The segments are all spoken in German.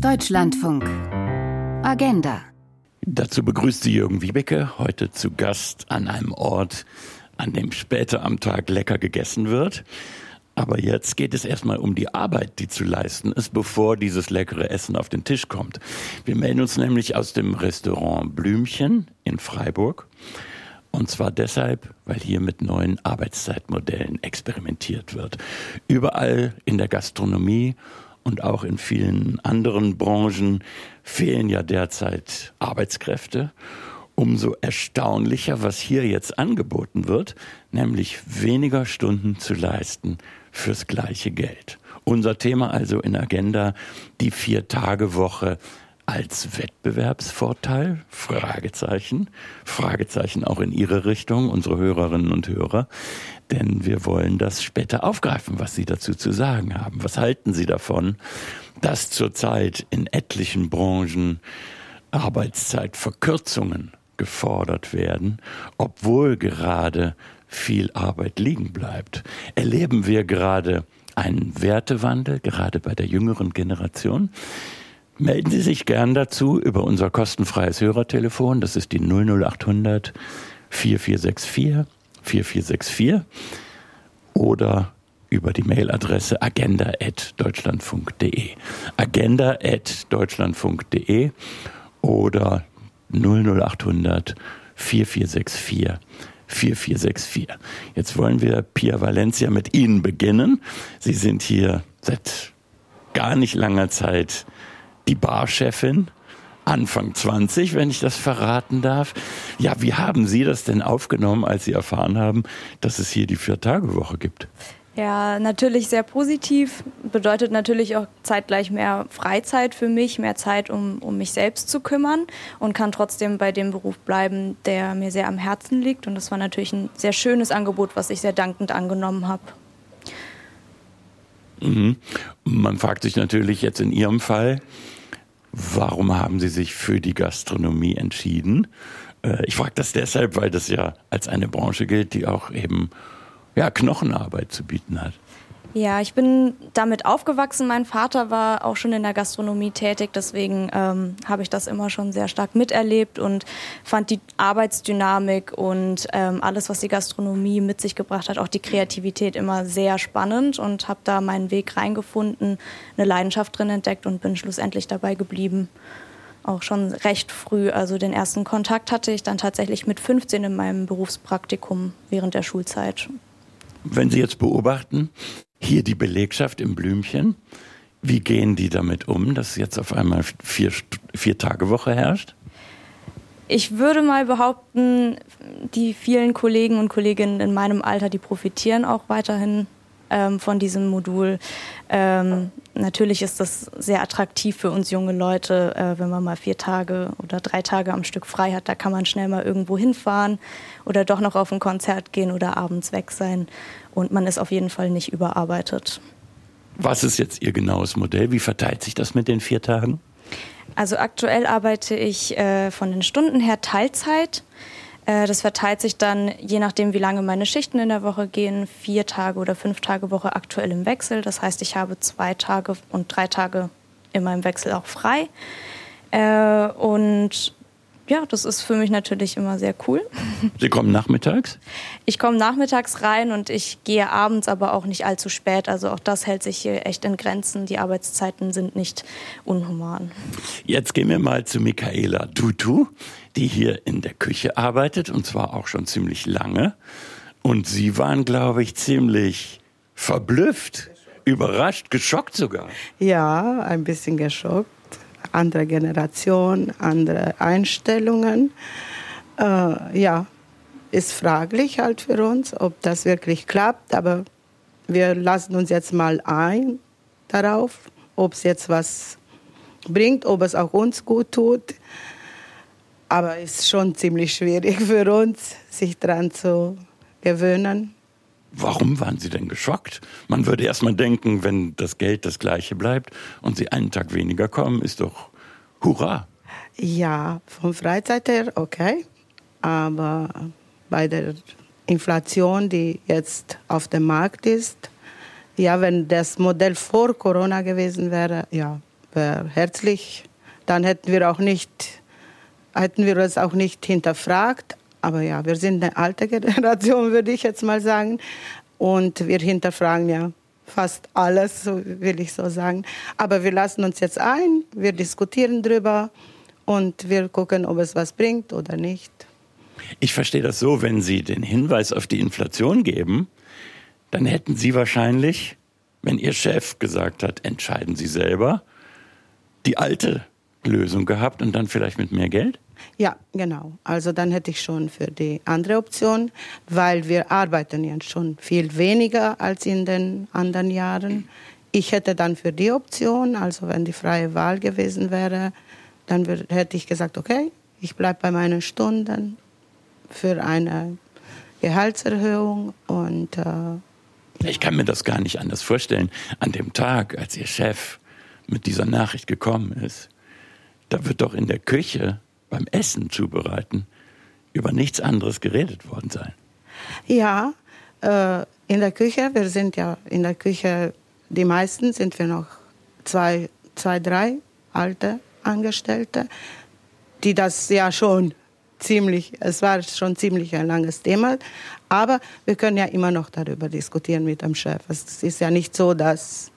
Deutschlandfunk. Agenda. Dazu begrüßt sie Jürgen Wiebeke, heute zu Gast an einem Ort, an dem später am Tag lecker gegessen wird. Aber jetzt geht es erstmal um die Arbeit, die zu leisten ist, bevor dieses leckere Essen auf den Tisch kommt. Wir melden uns nämlich aus dem Restaurant Blümchen in Freiburg. Und zwar deshalb, weil hier mit neuen Arbeitszeitmodellen experimentiert wird. Überall in der Gastronomie und auch in vielen anderen Branchen fehlen ja derzeit Arbeitskräfte. Umso erstaunlicher, was hier jetzt angeboten wird, nämlich weniger Stunden zu leisten fürs gleiche Geld. Unser Thema also in Agenda die Vier-Tage-Woche als Wettbewerbsvorteil? Fragezeichen. Fragezeichen auch in Ihre Richtung, unsere Hörerinnen und Hörer. Denn wir wollen das später aufgreifen, was Sie dazu zu sagen haben. Was halten Sie davon, dass zurzeit in etlichen Branchen Arbeitszeitverkürzungen gefordert werden, obwohl gerade viel Arbeit liegen bleibt? Erleben wir gerade einen Wertewandel, gerade bei der jüngeren Generation? Melden Sie sich gern dazu über unser kostenfreies Hörertelefon. Das ist die 00800 4464 4464 oder über die Mailadresse agenda.deutschlandfunk.de. Agenda.deutschlandfunk.de oder 00800 4464 4464. Jetzt wollen wir Pia Valencia mit Ihnen beginnen. Sie sind hier seit gar nicht langer Zeit die Barchefin, Anfang 20, wenn ich das verraten darf. Ja, wie haben Sie das denn aufgenommen, als Sie erfahren haben, dass es hier die Vier-Tage-Woche gibt? Ja, natürlich sehr positiv. Bedeutet natürlich auch zeitgleich mehr Freizeit für mich, mehr Zeit, um, um mich selbst zu kümmern und kann trotzdem bei dem Beruf bleiben, der mir sehr am Herzen liegt. Und das war natürlich ein sehr schönes Angebot, was ich sehr dankend angenommen habe. Mhm. Man fragt sich natürlich jetzt in Ihrem Fall, warum haben Sie sich für die Gastronomie entschieden? Äh, ich frage das deshalb, weil das ja als eine Branche gilt, die auch eben ja, Knochenarbeit zu bieten hat. Ja, ich bin damit aufgewachsen. Mein Vater war auch schon in der Gastronomie tätig, deswegen ähm, habe ich das immer schon sehr stark miterlebt und fand die Arbeitsdynamik und ähm, alles, was die Gastronomie mit sich gebracht hat, auch die Kreativität immer sehr spannend und habe da meinen Weg reingefunden, eine Leidenschaft drin entdeckt und bin schlussendlich dabei geblieben. Auch schon recht früh. Also den ersten Kontakt hatte ich dann tatsächlich mit 15 in meinem Berufspraktikum während der Schulzeit. Wenn Sie jetzt beobachten, hier die Belegschaft im Blümchen. Wie gehen die damit um, dass jetzt auf einmal vier, vier Tage Woche herrscht? Ich würde mal behaupten, die vielen Kollegen und Kolleginnen in meinem Alter, die profitieren auch weiterhin ähm, von diesem Modul. Ähm, natürlich ist das sehr attraktiv für uns junge Leute, äh, wenn man mal vier Tage oder drei Tage am Stück frei hat. Da kann man schnell mal irgendwo hinfahren oder doch noch auf ein Konzert gehen oder abends weg sein. Und man ist auf jeden Fall nicht überarbeitet. Was ist jetzt Ihr genaues Modell? Wie verteilt sich das mit den vier Tagen? Also aktuell arbeite ich äh, von den Stunden her Teilzeit. Äh, das verteilt sich dann, je nachdem, wie lange meine Schichten in der Woche gehen, vier Tage oder fünf Tage Woche aktuell im Wechsel. Das heißt, ich habe zwei Tage und drei Tage immer im Wechsel auch frei. Äh, und ja, das ist für mich natürlich immer sehr cool. Sie kommen nachmittags? Ich komme nachmittags rein und ich gehe abends aber auch nicht allzu spät. Also auch das hält sich hier echt in Grenzen. Die Arbeitszeiten sind nicht unhuman. Jetzt gehen wir mal zu Michaela Tutu, die hier in der Küche arbeitet und zwar auch schon ziemlich lange. Und Sie waren, glaube ich, ziemlich verblüfft, überrascht, geschockt sogar. Ja, ein bisschen geschockt andere Generation, andere Einstellungen. Äh, ja, ist fraglich halt für uns, ob das wirklich klappt, aber wir lassen uns jetzt mal ein darauf, ob es jetzt was bringt, ob es auch uns gut tut. Aber es ist schon ziemlich schwierig für uns, sich daran zu gewöhnen. Warum waren Sie denn geschockt? Man würde erst mal denken, wenn das Geld das gleiche bleibt und Sie einen Tag weniger kommen, ist doch Hurra. Ja, von Freizeit her okay. Aber bei der Inflation, die jetzt auf dem Markt ist, ja, wenn das Modell vor Corona gewesen wäre, ja, wäre herzlich. Dann hätten wir auch nicht, hätten wir es auch nicht hinterfragt. Aber ja, wir sind eine alte Generation, würde ich jetzt mal sagen. Und wir hinterfragen ja fast alles, will ich so sagen. Aber wir lassen uns jetzt ein, wir diskutieren drüber und wir gucken, ob es was bringt oder nicht. Ich verstehe das so, wenn Sie den Hinweis auf die Inflation geben, dann hätten Sie wahrscheinlich, wenn Ihr Chef gesagt hat, entscheiden Sie selber, die alte Lösung gehabt und dann vielleicht mit mehr Geld? Ja, genau. Also dann hätte ich schon für die andere Option, weil wir arbeiten ja schon viel weniger als in den anderen Jahren. Ich hätte dann für die Option, also wenn die freie Wahl gewesen wäre, dann hätte ich gesagt, okay, ich bleibe bei meinen Stunden für eine Gehaltserhöhung und äh, ich kann mir das gar nicht anders vorstellen. An dem Tag, als Ihr Chef mit dieser Nachricht gekommen ist, da wird doch in der Küche beim Essen zubereiten über nichts anderes geredet worden sein. Ja, äh, in der Küche, wir sind ja in der Küche, die meisten sind wir noch zwei, zwei drei alte Angestellte, die das ja schon ziemlich, es war schon ziemlich ein langes Thema, aber wir können ja immer noch darüber diskutieren mit dem Chef. Es ist ja nicht so, dass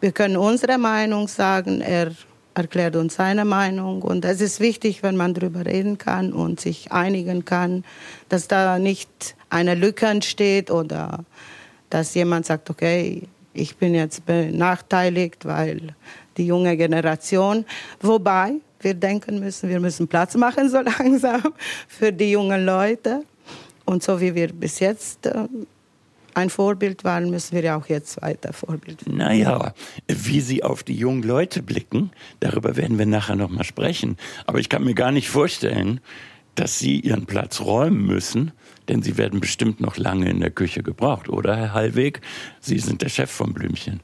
wir können unsere Meinung sagen, er erklärt uns seine Meinung. Und es ist wichtig, wenn man darüber reden kann und sich einigen kann, dass da nicht eine Lücke entsteht oder dass jemand sagt, okay, ich bin jetzt benachteiligt, weil die junge Generation, wobei wir denken müssen, wir müssen Platz machen so langsam für die jungen Leute. Und so wie wir bis jetzt äh, ein Vorbild waren, müssen wir ja auch jetzt weiter Vorbild sein. Naja, wie Sie auf die jungen Leute blicken, darüber werden wir nachher noch mal sprechen. Aber ich kann mir gar nicht vorstellen, dass Sie Ihren Platz räumen müssen, denn Sie werden bestimmt noch lange in der Küche gebraucht, oder Herr Hallweg? Sie sind der Chef vom Blümchen.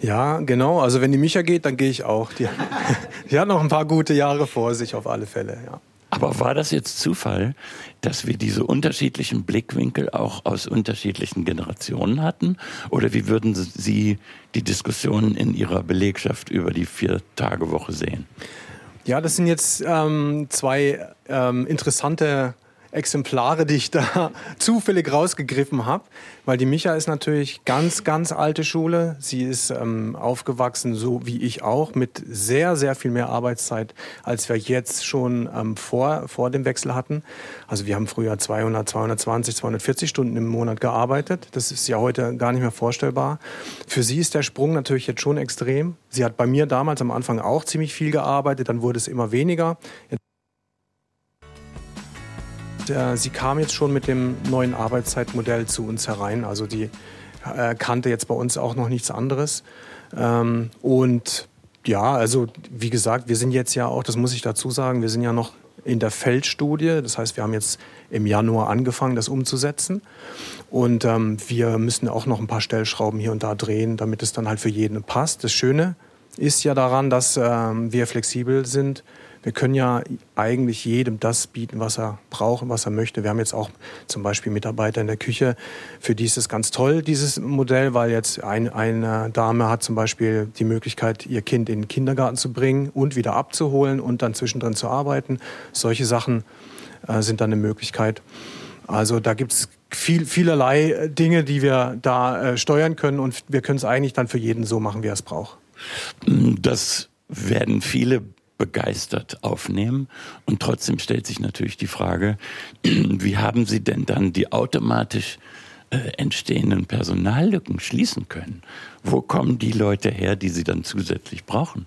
Ja, genau. Also wenn die Micha geht, dann gehe ich auch. Die, die hat noch ein paar gute Jahre vor sich auf alle Fälle. Ja. Aber war das jetzt Zufall, dass wir diese unterschiedlichen Blickwinkel auch aus unterschiedlichen Generationen hatten? Oder wie würden Sie die Diskussion in Ihrer Belegschaft über die Vier-Tage-Woche sehen? Ja, das sind jetzt ähm, zwei ähm, interessante Exemplare, die ich da zufällig rausgegriffen habe, weil die Micha ist natürlich ganz, ganz alte Schule. Sie ist ähm, aufgewachsen, so wie ich auch, mit sehr, sehr viel mehr Arbeitszeit, als wir jetzt schon ähm, vor, vor dem Wechsel hatten. Also wir haben früher 200, 220, 240 Stunden im Monat gearbeitet. Das ist ja heute gar nicht mehr vorstellbar. Für sie ist der Sprung natürlich jetzt schon extrem. Sie hat bei mir damals am Anfang auch ziemlich viel gearbeitet, dann wurde es immer weniger. Äh, sie kam jetzt schon mit dem neuen Arbeitszeitmodell zu uns herein. Also die äh, kannte jetzt bei uns auch noch nichts anderes. Ähm, und ja, also wie gesagt, wir sind jetzt ja auch, das muss ich dazu sagen, wir sind ja noch in der Feldstudie. Das heißt, wir haben jetzt im Januar angefangen, das umzusetzen. Und ähm, wir müssen auch noch ein paar Stellschrauben hier und da drehen, damit es dann halt für jeden passt. Das Schöne ist ja daran, dass ähm, wir flexibel sind wir können ja eigentlich jedem das bieten, was er braucht und was er möchte. Wir haben jetzt auch zum Beispiel Mitarbeiter in der Küche, für die ist es ganz toll, dieses Modell, weil jetzt ein, eine Dame hat zum Beispiel die Möglichkeit, ihr Kind in den Kindergarten zu bringen und wieder abzuholen und dann zwischendrin zu arbeiten. Solche Sachen äh, sind dann eine Möglichkeit. Also da gibt es viel, vielerlei Dinge, die wir da äh, steuern können und wir können es eigentlich dann für jeden so machen, wie er es braucht. Das werden viele begeistert aufnehmen. Und trotzdem stellt sich natürlich die Frage, wie haben Sie denn dann die automatisch äh, entstehenden Personallücken schließen können? Wo kommen die Leute her, die Sie dann zusätzlich brauchen?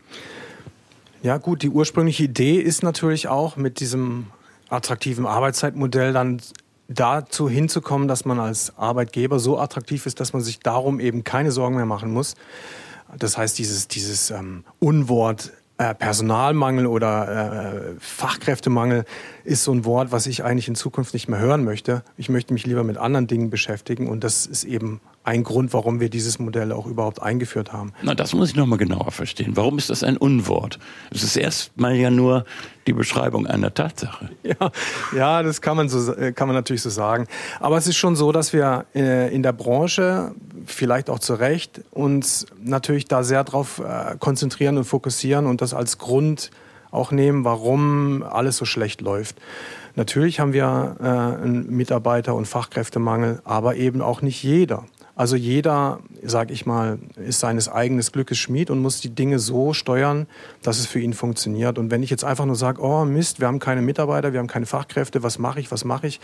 Ja gut, die ursprüngliche Idee ist natürlich auch mit diesem attraktiven Arbeitszeitmodell dann dazu hinzukommen, dass man als Arbeitgeber so attraktiv ist, dass man sich darum eben keine Sorgen mehr machen muss. Das heißt, dieses, dieses ähm, Unwort äh, Personalmangel oder äh, Fachkräftemangel ist so ein Wort, was ich eigentlich in Zukunft nicht mehr hören möchte. Ich möchte mich lieber mit anderen Dingen beschäftigen und das ist eben ein Grund, warum wir dieses Modell auch überhaupt eingeführt haben. Na, das muss ich nochmal genauer verstehen. Warum ist das ein Unwort? Es ist erstmal ja nur die Beschreibung einer Tatsache. Ja, ja das kann man, so, äh, kann man natürlich so sagen. Aber es ist schon so, dass wir äh, in der Branche, vielleicht auch zu Recht, uns natürlich da sehr darauf äh, konzentrieren und fokussieren und das als Grund auch nehmen, warum alles so schlecht läuft. Natürlich haben wir einen Mitarbeiter- und Fachkräftemangel, aber eben auch nicht jeder. Also jeder, sag ich mal, ist seines eigenen Glückes Schmied und muss die Dinge so steuern, dass es für ihn funktioniert. Und wenn ich jetzt einfach nur sage, oh Mist, wir haben keine Mitarbeiter, wir haben keine Fachkräfte, was mache ich, was mache ich,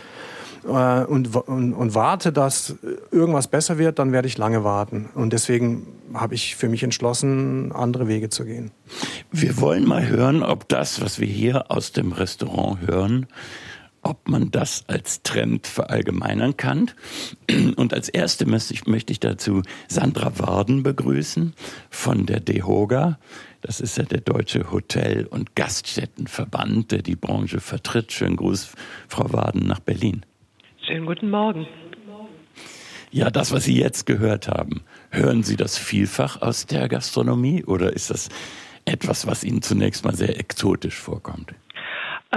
äh, und, und, und warte, dass irgendwas besser wird, dann werde ich lange warten. Und deswegen habe ich für mich entschlossen, andere Wege zu gehen. Wir wollen mal hören, ob das, was wir hier aus dem Restaurant hören, ob man das als Trend verallgemeinern kann. Und als erste möchte ich, dazu Sandra Warden begrüßen von der DEHOGA. Das ist ja der Deutsche Hotel- und Gaststättenverband, der die Branche vertritt. Schönen Gruß, Frau Warden, nach Berlin. Schönen guten Morgen. Ja, das, was Sie jetzt gehört haben, hören Sie das vielfach aus der Gastronomie oder ist das etwas, was Ihnen zunächst mal sehr exotisch vorkommt?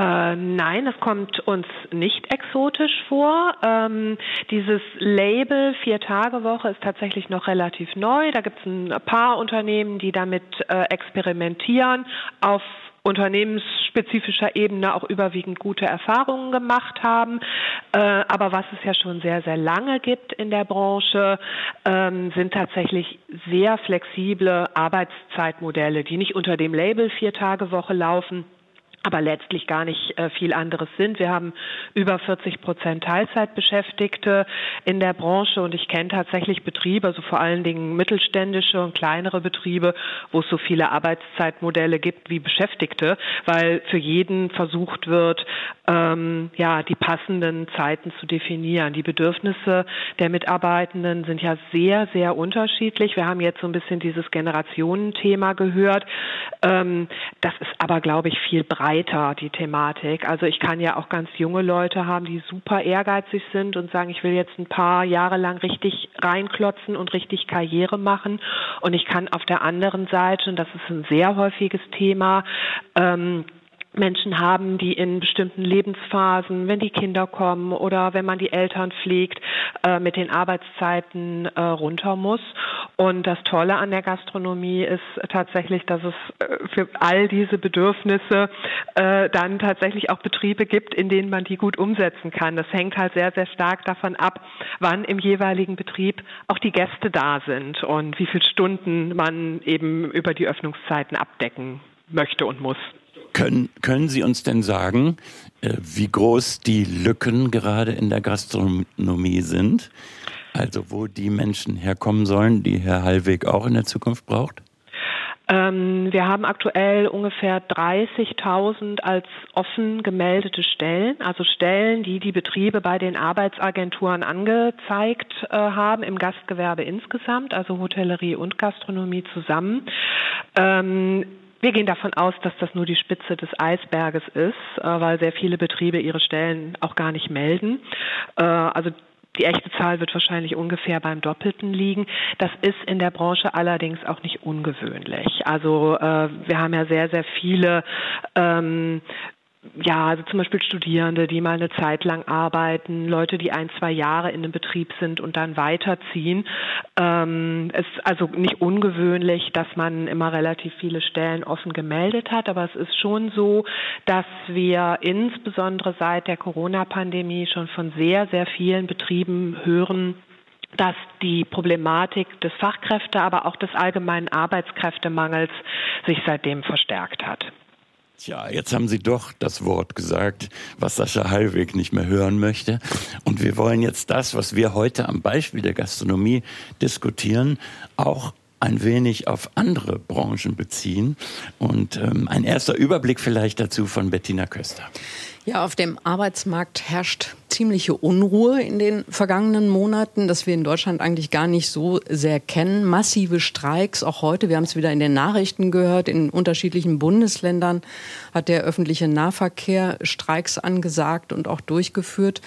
Äh, nein, es kommt uns nicht exotisch vor. Ähm, dieses Label Vier-Tage-Woche ist tatsächlich noch relativ neu. Da gibt es ein paar Unternehmen, die damit äh, experimentieren. Auf unternehmensspezifischer Ebene auch überwiegend gute Erfahrungen gemacht haben. Äh, aber was es ja schon sehr, sehr lange gibt in der Branche, ähm, sind tatsächlich sehr flexible Arbeitszeitmodelle, die nicht unter dem Label Vier-Tage-Woche laufen aber letztlich gar nicht äh, viel anderes sind. Wir haben über 40 Prozent Teilzeitbeschäftigte in der Branche und ich kenne tatsächlich Betriebe, also vor allen Dingen mittelständische und kleinere Betriebe, wo es so viele Arbeitszeitmodelle gibt wie Beschäftigte, weil für jeden versucht wird, ähm, ja, die passenden Zeiten zu definieren. Die Bedürfnisse der Mitarbeitenden sind ja sehr, sehr unterschiedlich. Wir haben jetzt so ein bisschen dieses Generationenthema gehört. Ähm, das ist aber, glaube ich, viel breiter breiter, die Thematik. Also ich kann ja auch ganz junge Leute haben, die super ehrgeizig sind und sagen, ich will jetzt ein paar Jahre lang richtig reinklotzen und richtig Karriere machen. Und ich kann auf der anderen Seite, und das ist ein sehr häufiges Thema, ähm, Menschen haben, die in bestimmten Lebensphasen, wenn die Kinder kommen oder wenn man die Eltern pflegt, äh, mit den Arbeitszeiten äh, runter muss. Und das Tolle an der Gastronomie ist tatsächlich, dass es äh, für all diese Bedürfnisse dann tatsächlich auch Betriebe gibt, in denen man die gut umsetzen kann. Das hängt halt sehr, sehr stark davon ab, wann im jeweiligen Betrieb auch die Gäste da sind und wie viele Stunden man eben über die Öffnungszeiten abdecken möchte und muss. Können, können Sie uns denn sagen, äh, wie groß die Lücken gerade in der Gastronomie sind? Also wo die Menschen herkommen sollen, die Herr Hallweg auch in der Zukunft braucht? Ähm, wir haben aktuell ungefähr 30.000 als offen gemeldete Stellen, also Stellen, die die Betriebe bei den Arbeitsagenturen angezeigt äh, haben, im Gastgewerbe insgesamt, also Hotellerie und Gastronomie zusammen. Ähm, wir gehen davon aus, dass das nur die Spitze des Eisberges ist, äh, weil sehr viele Betriebe ihre Stellen auch gar nicht melden. Äh, also die echte Zahl wird wahrscheinlich ungefähr beim Doppelten liegen. Das ist in der Branche allerdings auch nicht ungewöhnlich. Also äh, wir haben ja sehr, sehr viele ähm, ja, also zum Beispiel Studierende, die mal eine Zeit lang arbeiten, Leute, die ein, zwei Jahre in einem Betrieb sind und dann weiterziehen. Ähm, es ist also nicht ungewöhnlich, dass man immer relativ viele Stellen offen gemeldet hat, aber es ist schon so, dass wir insbesondere seit der Corona-Pandemie schon von sehr, sehr vielen Betrieben hören, dass die Problematik des Fachkräfte, aber auch des allgemeinen Arbeitskräftemangels sich seitdem verstärkt hat. Tja, jetzt haben Sie doch das Wort gesagt, was Sascha Hallweg nicht mehr hören möchte. Und wir wollen jetzt das, was wir heute am Beispiel der Gastronomie diskutieren, auch ein wenig auf andere Branchen beziehen. Und ähm, ein erster Überblick vielleicht dazu von Bettina Köster. Ja, auf dem Arbeitsmarkt herrscht ziemliche Unruhe in den vergangenen Monaten, das wir in Deutschland eigentlich gar nicht so sehr kennen. Massive Streiks, auch heute, wir haben es wieder in den Nachrichten gehört, in unterschiedlichen Bundesländern hat der öffentliche Nahverkehr Streiks angesagt und auch durchgeführt.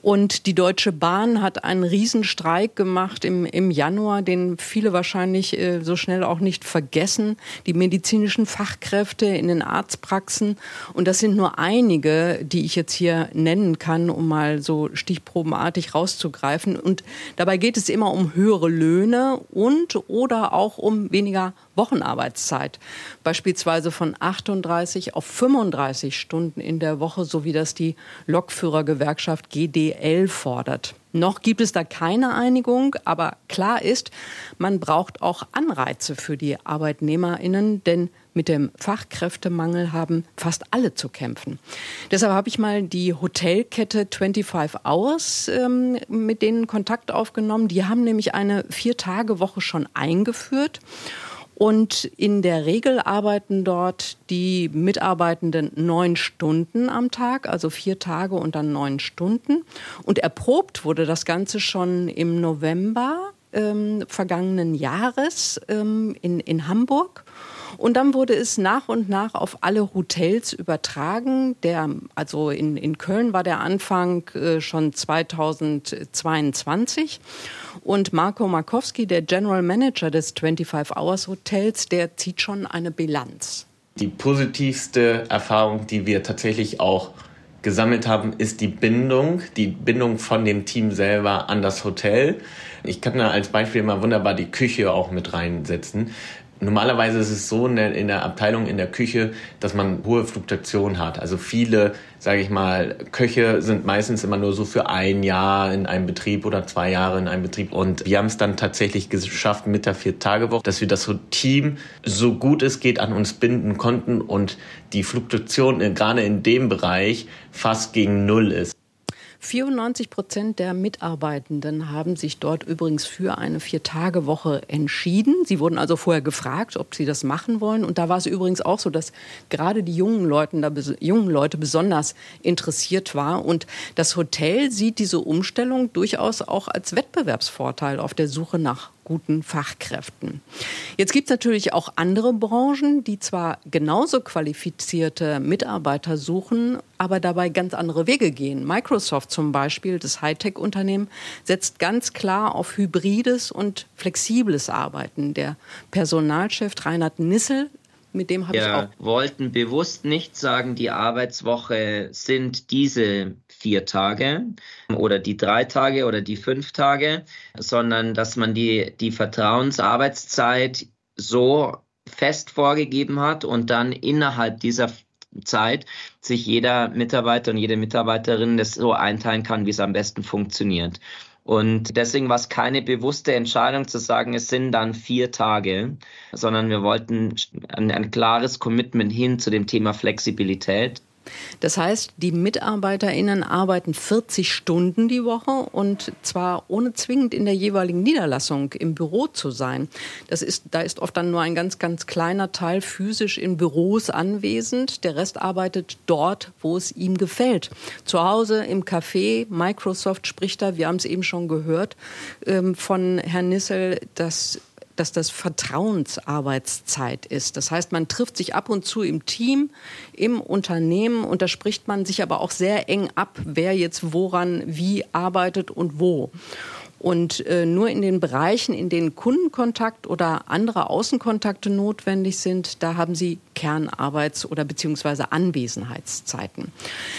Und die Deutsche Bahn hat einen Riesenstreik gemacht im, im Januar, den viele wahrscheinlich äh, so schnell auch nicht vergessen. Die medizinischen Fachkräfte in den Arztpraxen. Und das sind nur einige, die ich jetzt hier nennen kann, um mal so stichprobenartig rauszugreifen. Und dabei geht es immer um höhere Löhne und oder auch um weniger Wochenarbeitszeit. Beispielsweise von 38 auf 35 Stunden in der Woche, so wie das die Lokführergewerkschaft GDL fordert. Noch gibt es da keine Einigung, aber klar ist, man braucht auch Anreize für die Arbeitnehmerinnen, denn mit dem Fachkräftemangel haben fast alle zu kämpfen. Deshalb habe ich mal die Hotelkette 25 Hours ähm, mit denen Kontakt aufgenommen. Die haben nämlich eine Vier-Tage-Woche schon eingeführt. Und in der Regel arbeiten dort die Mitarbeitenden neun Stunden am Tag, also vier Tage und dann neun Stunden. Und erprobt wurde das Ganze schon im November ähm, vergangenen Jahres ähm, in, in Hamburg. Und dann wurde es nach und nach auf alle Hotels übertragen. Der, also in, in Köln war der Anfang äh, schon 2022. Und Marco Markowski, der General Manager des 25 Hours Hotels, der zieht schon eine Bilanz. Die positivste Erfahrung, die wir tatsächlich auch gesammelt haben, ist die Bindung, die Bindung von dem Team selber an das Hotel. Ich kann da als Beispiel mal wunderbar die Küche auch mit reinsetzen. Normalerweise ist es so in der, in der Abteilung, in der Küche, dass man hohe Fluktuation hat. Also viele, sage ich mal, Köche sind meistens immer nur so für ein Jahr in einem Betrieb oder zwei Jahre in einem Betrieb. Und wir haben es dann tatsächlich geschafft mit der Vier-Tage-Woche, dass wir das Team so gut es geht an uns binden konnten und die Fluktuation äh, gerade in dem Bereich fast gegen Null ist. 94 Prozent der Mitarbeitenden haben sich dort übrigens für eine Vier-Tage-Woche entschieden. Sie wurden also vorher gefragt, ob sie das machen wollen. Und da war es übrigens auch so, dass gerade die jungen, Leuten da, jungen Leute besonders interessiert war. Und das Hotel sieht diese Umstellung durchaus auch als Wettbewerbsvorteil auf der Suche nach guten Fachkräften. Jetzt gibt es natürlich auch andere Branchen, die zwar genauso qualifizierte Mitarbeiter suchen, aber dabei ganz andere Wege gehen. Microsoft zum Beispiel, das Hightech-Unternehmen, setzt ganz klar auf hybrides und flexibles Arbeiten. Der Personalchef Reinhard Nissel mit dem habe ich auch. Wir wollten bewusst nicht sagen, die Arbeitswoche sind diese vier Tage oder die drei Tage oder die fünf Tage, sondern dass man die, die Vertrauensarbeitszeit so fest vorgegeben hat und dann innerhalb dieser Zeit sich jeder Mitarbeiter und jede Mitarbeiterin das so einteilen kann, wie es am besten funktioniert. Und deswegen war es keine bewusste Entscheidung zu sagen, es sind dann vier Tage, sondern wir wollten ein, ein klares Commitment hin zu dem Thema Flexibilität. Das heißt, die MitarbeiterInnen arbeiten 40 Stunden die Woche und zwar ohne zwingend in der jeweiligen Niederlassung im Büro zu sein. Das ist, da ist oft dann nur ein ganz, ganz kleiner Teil physisch in Büros anwesend. Der Rest arbeitet dort, wo es ihm gefällt. Zu Hause, im Café. Microsoft spricht da, wir haben es eben schon gehört, ähm, von Herrn Nissel, dass dass das Vertrauensarbeitszeit ist. Das heißt, man trifft sich ab und zu im Team, im Unternehmen und da spricht man sich aber auch sehr eng ab, wer jetzt woran wie arbeitet und wo. Und äh, nur in den Bereichen, in denen Kundenkontakt oder andere Außenkontakte notwendig sind, da haben Sie Kernarbeits- oder beziehungsweise Anwesenheitszeiten.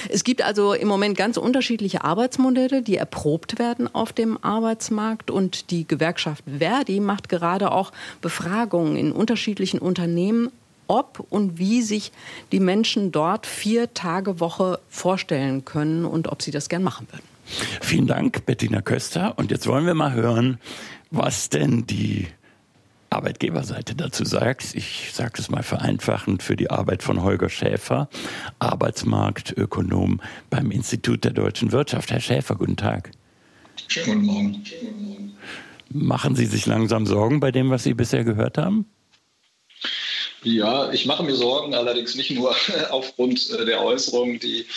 Es gibt also im Moment ganz unterschiedliche Arbeitsmodelle, die erprobt werden auf dem Arbeitsmarkt. Und die Gewerkschaft Verdi macht gerade auch Befragungen in unterschiedlichen Unternehmen ob und wie sich die Menschen dort vier Tage Woche vorstellen können und ob sie das gern machen würden. Vielen Dank, Bettina Köster. Und jetzt wollen wir mal hören, was denn die Arbeitgeberseite dazu sagt. Ich sage es mal vereinfachend für die Arbeit von Holger Schäfer, Arbeitsmarktökonom beim Institut der deutschen Wirtschaft. Herr Schäfer, guten Tag. Schönen guten Morgen. Machen Sie sich langsam Sorgen bei dem, was Sie bisher gehört haben? Ja, ich mache mir Sorgen, allerdings nicht nur aufgrund äh, der Äußerungen, die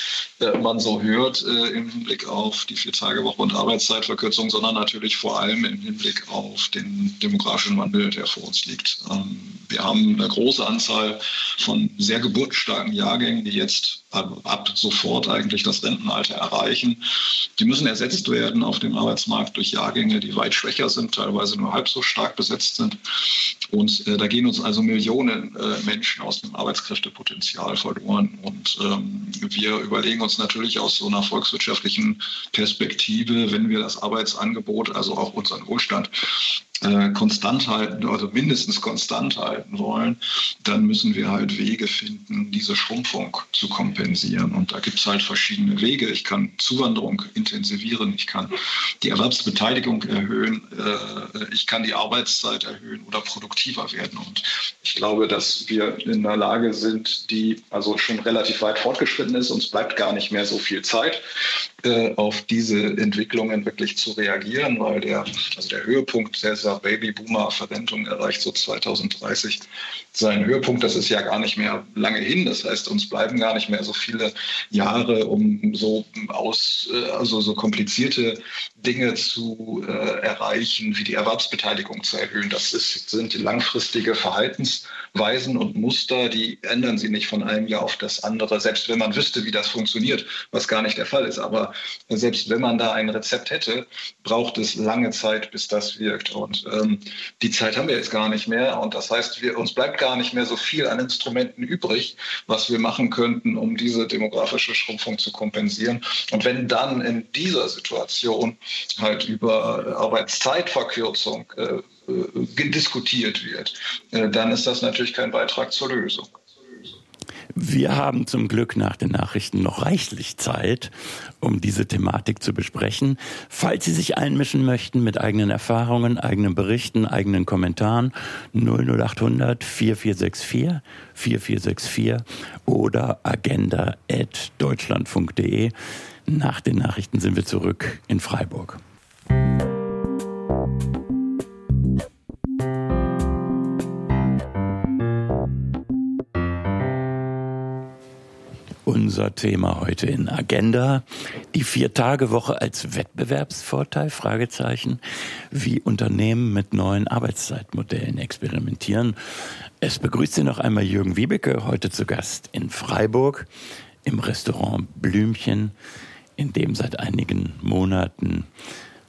äh, man so hört äh, im Hinblick auf die Vier-Tage-Woche und Arbeitszeitverkürzung, sondern natürlich vor allem im Hinblick auf den demografischen Wandel, der vor uns liegt. Ähm, wir haben eine große Anzahl von sehr geburtsstarken Jahrgängen, die jetzt ab sofort eigentlich das Rentenalter erreichen. Die müssen ersetzt werden auf dem Arbeitsmarkt durch Jahrgänge, die weit schwächer sind, teilweise nur halb so stark besetzt sind. Und äh, da gehen uns also Millionen äh, Menschen aus dem Arbeitskräftepotenzial verloren. Und ähm, wir überlegen uns natürlich aus so einer volkswirtschaftlichen Perspektive, wenn wir das Arbeitsangebot, also auch unseren Wohlstand äh, konstant halten, also mindestens konstant halten wollen, dann müssen wir halt Wege finden, diese Schrumpfung zu kompensieren. Und da gibt es halt verschiedene Wege. Ich kann Zuwanderung intensivieren, ich kann die Erwerbsbeteiligung erhöhen, äh, ich kann die Arbeitszeit erhöhen oder produktiver werden. Und ich glaube, dass wir in der Lage sind, die also schon relativ weit fortgeschritten ist. Uns bleibt gar nicht mehr so viel Zeit, äh, auf diese Entwicklungen wirklich zu reagieren, weil der, also der Höhepunkt der dieser Babyboomer-Verrentung erreicht so 2030 seinen Höhepunkt. Das ist ja gar nicht mehr lange hin. Das heißt, uns bleiben gar nicht mehr so viele Jahre, um so aus, äh, also so komplizierte Dinge zu äh, erreichen, wie die Erwerbsbeteiligung zu erhöhen. Das ist, sind langfristige Verhaltensweisen und Muster, die ändern sie nicht von einem Jahr auf das andere, selbst wenn man wüsste, wie das funktioniert, was gar nicht der Fall ist. Aber selbst wenn man da ein Rezept hätte, braucht es lange Zeit, bis das wirkt. Und ähm, die Zeit haben wir jetzt gar nicht mehr. Und das heißt, wir, uns bleibt gar nicht mehr so viel an Instrumenten übrig, was wir machen könnten, um diese demografische Schrumpfung zu kompensieren. Und wenn dann in dieser Situation halt über Arbeitszeitverkürzung äh, äh diskutiert wird, äh, dann ist das natürlich kein Beitrag zur Lösung. Wir haben zum Glück nach den Nachrichten noch reichlich Zeit, um diese Thematik zu besprechen. Falls Sie sich einmischen möchten mit eigenen Erfahrungen, eigenen Berichten, eigenen Kommentaren, 00800 4464 4464 oder agenda.deutschlandfunk.de. Nach den Nachrichten sind wir zurück in Freiburg. Unser Thema heute in Agenda. Die Vier-Tage-Woche als Wettbewerbsvorteil? Fragezeichen. Wie Unternehmen mit neuen Arbeitszeitmodellen experimentieren. Es begrüßt Sie noch einmal Jürgen Wiebeke, heute zu Gast in Freiburg im Restaurant Blümchen, in dem seit einigen Monaten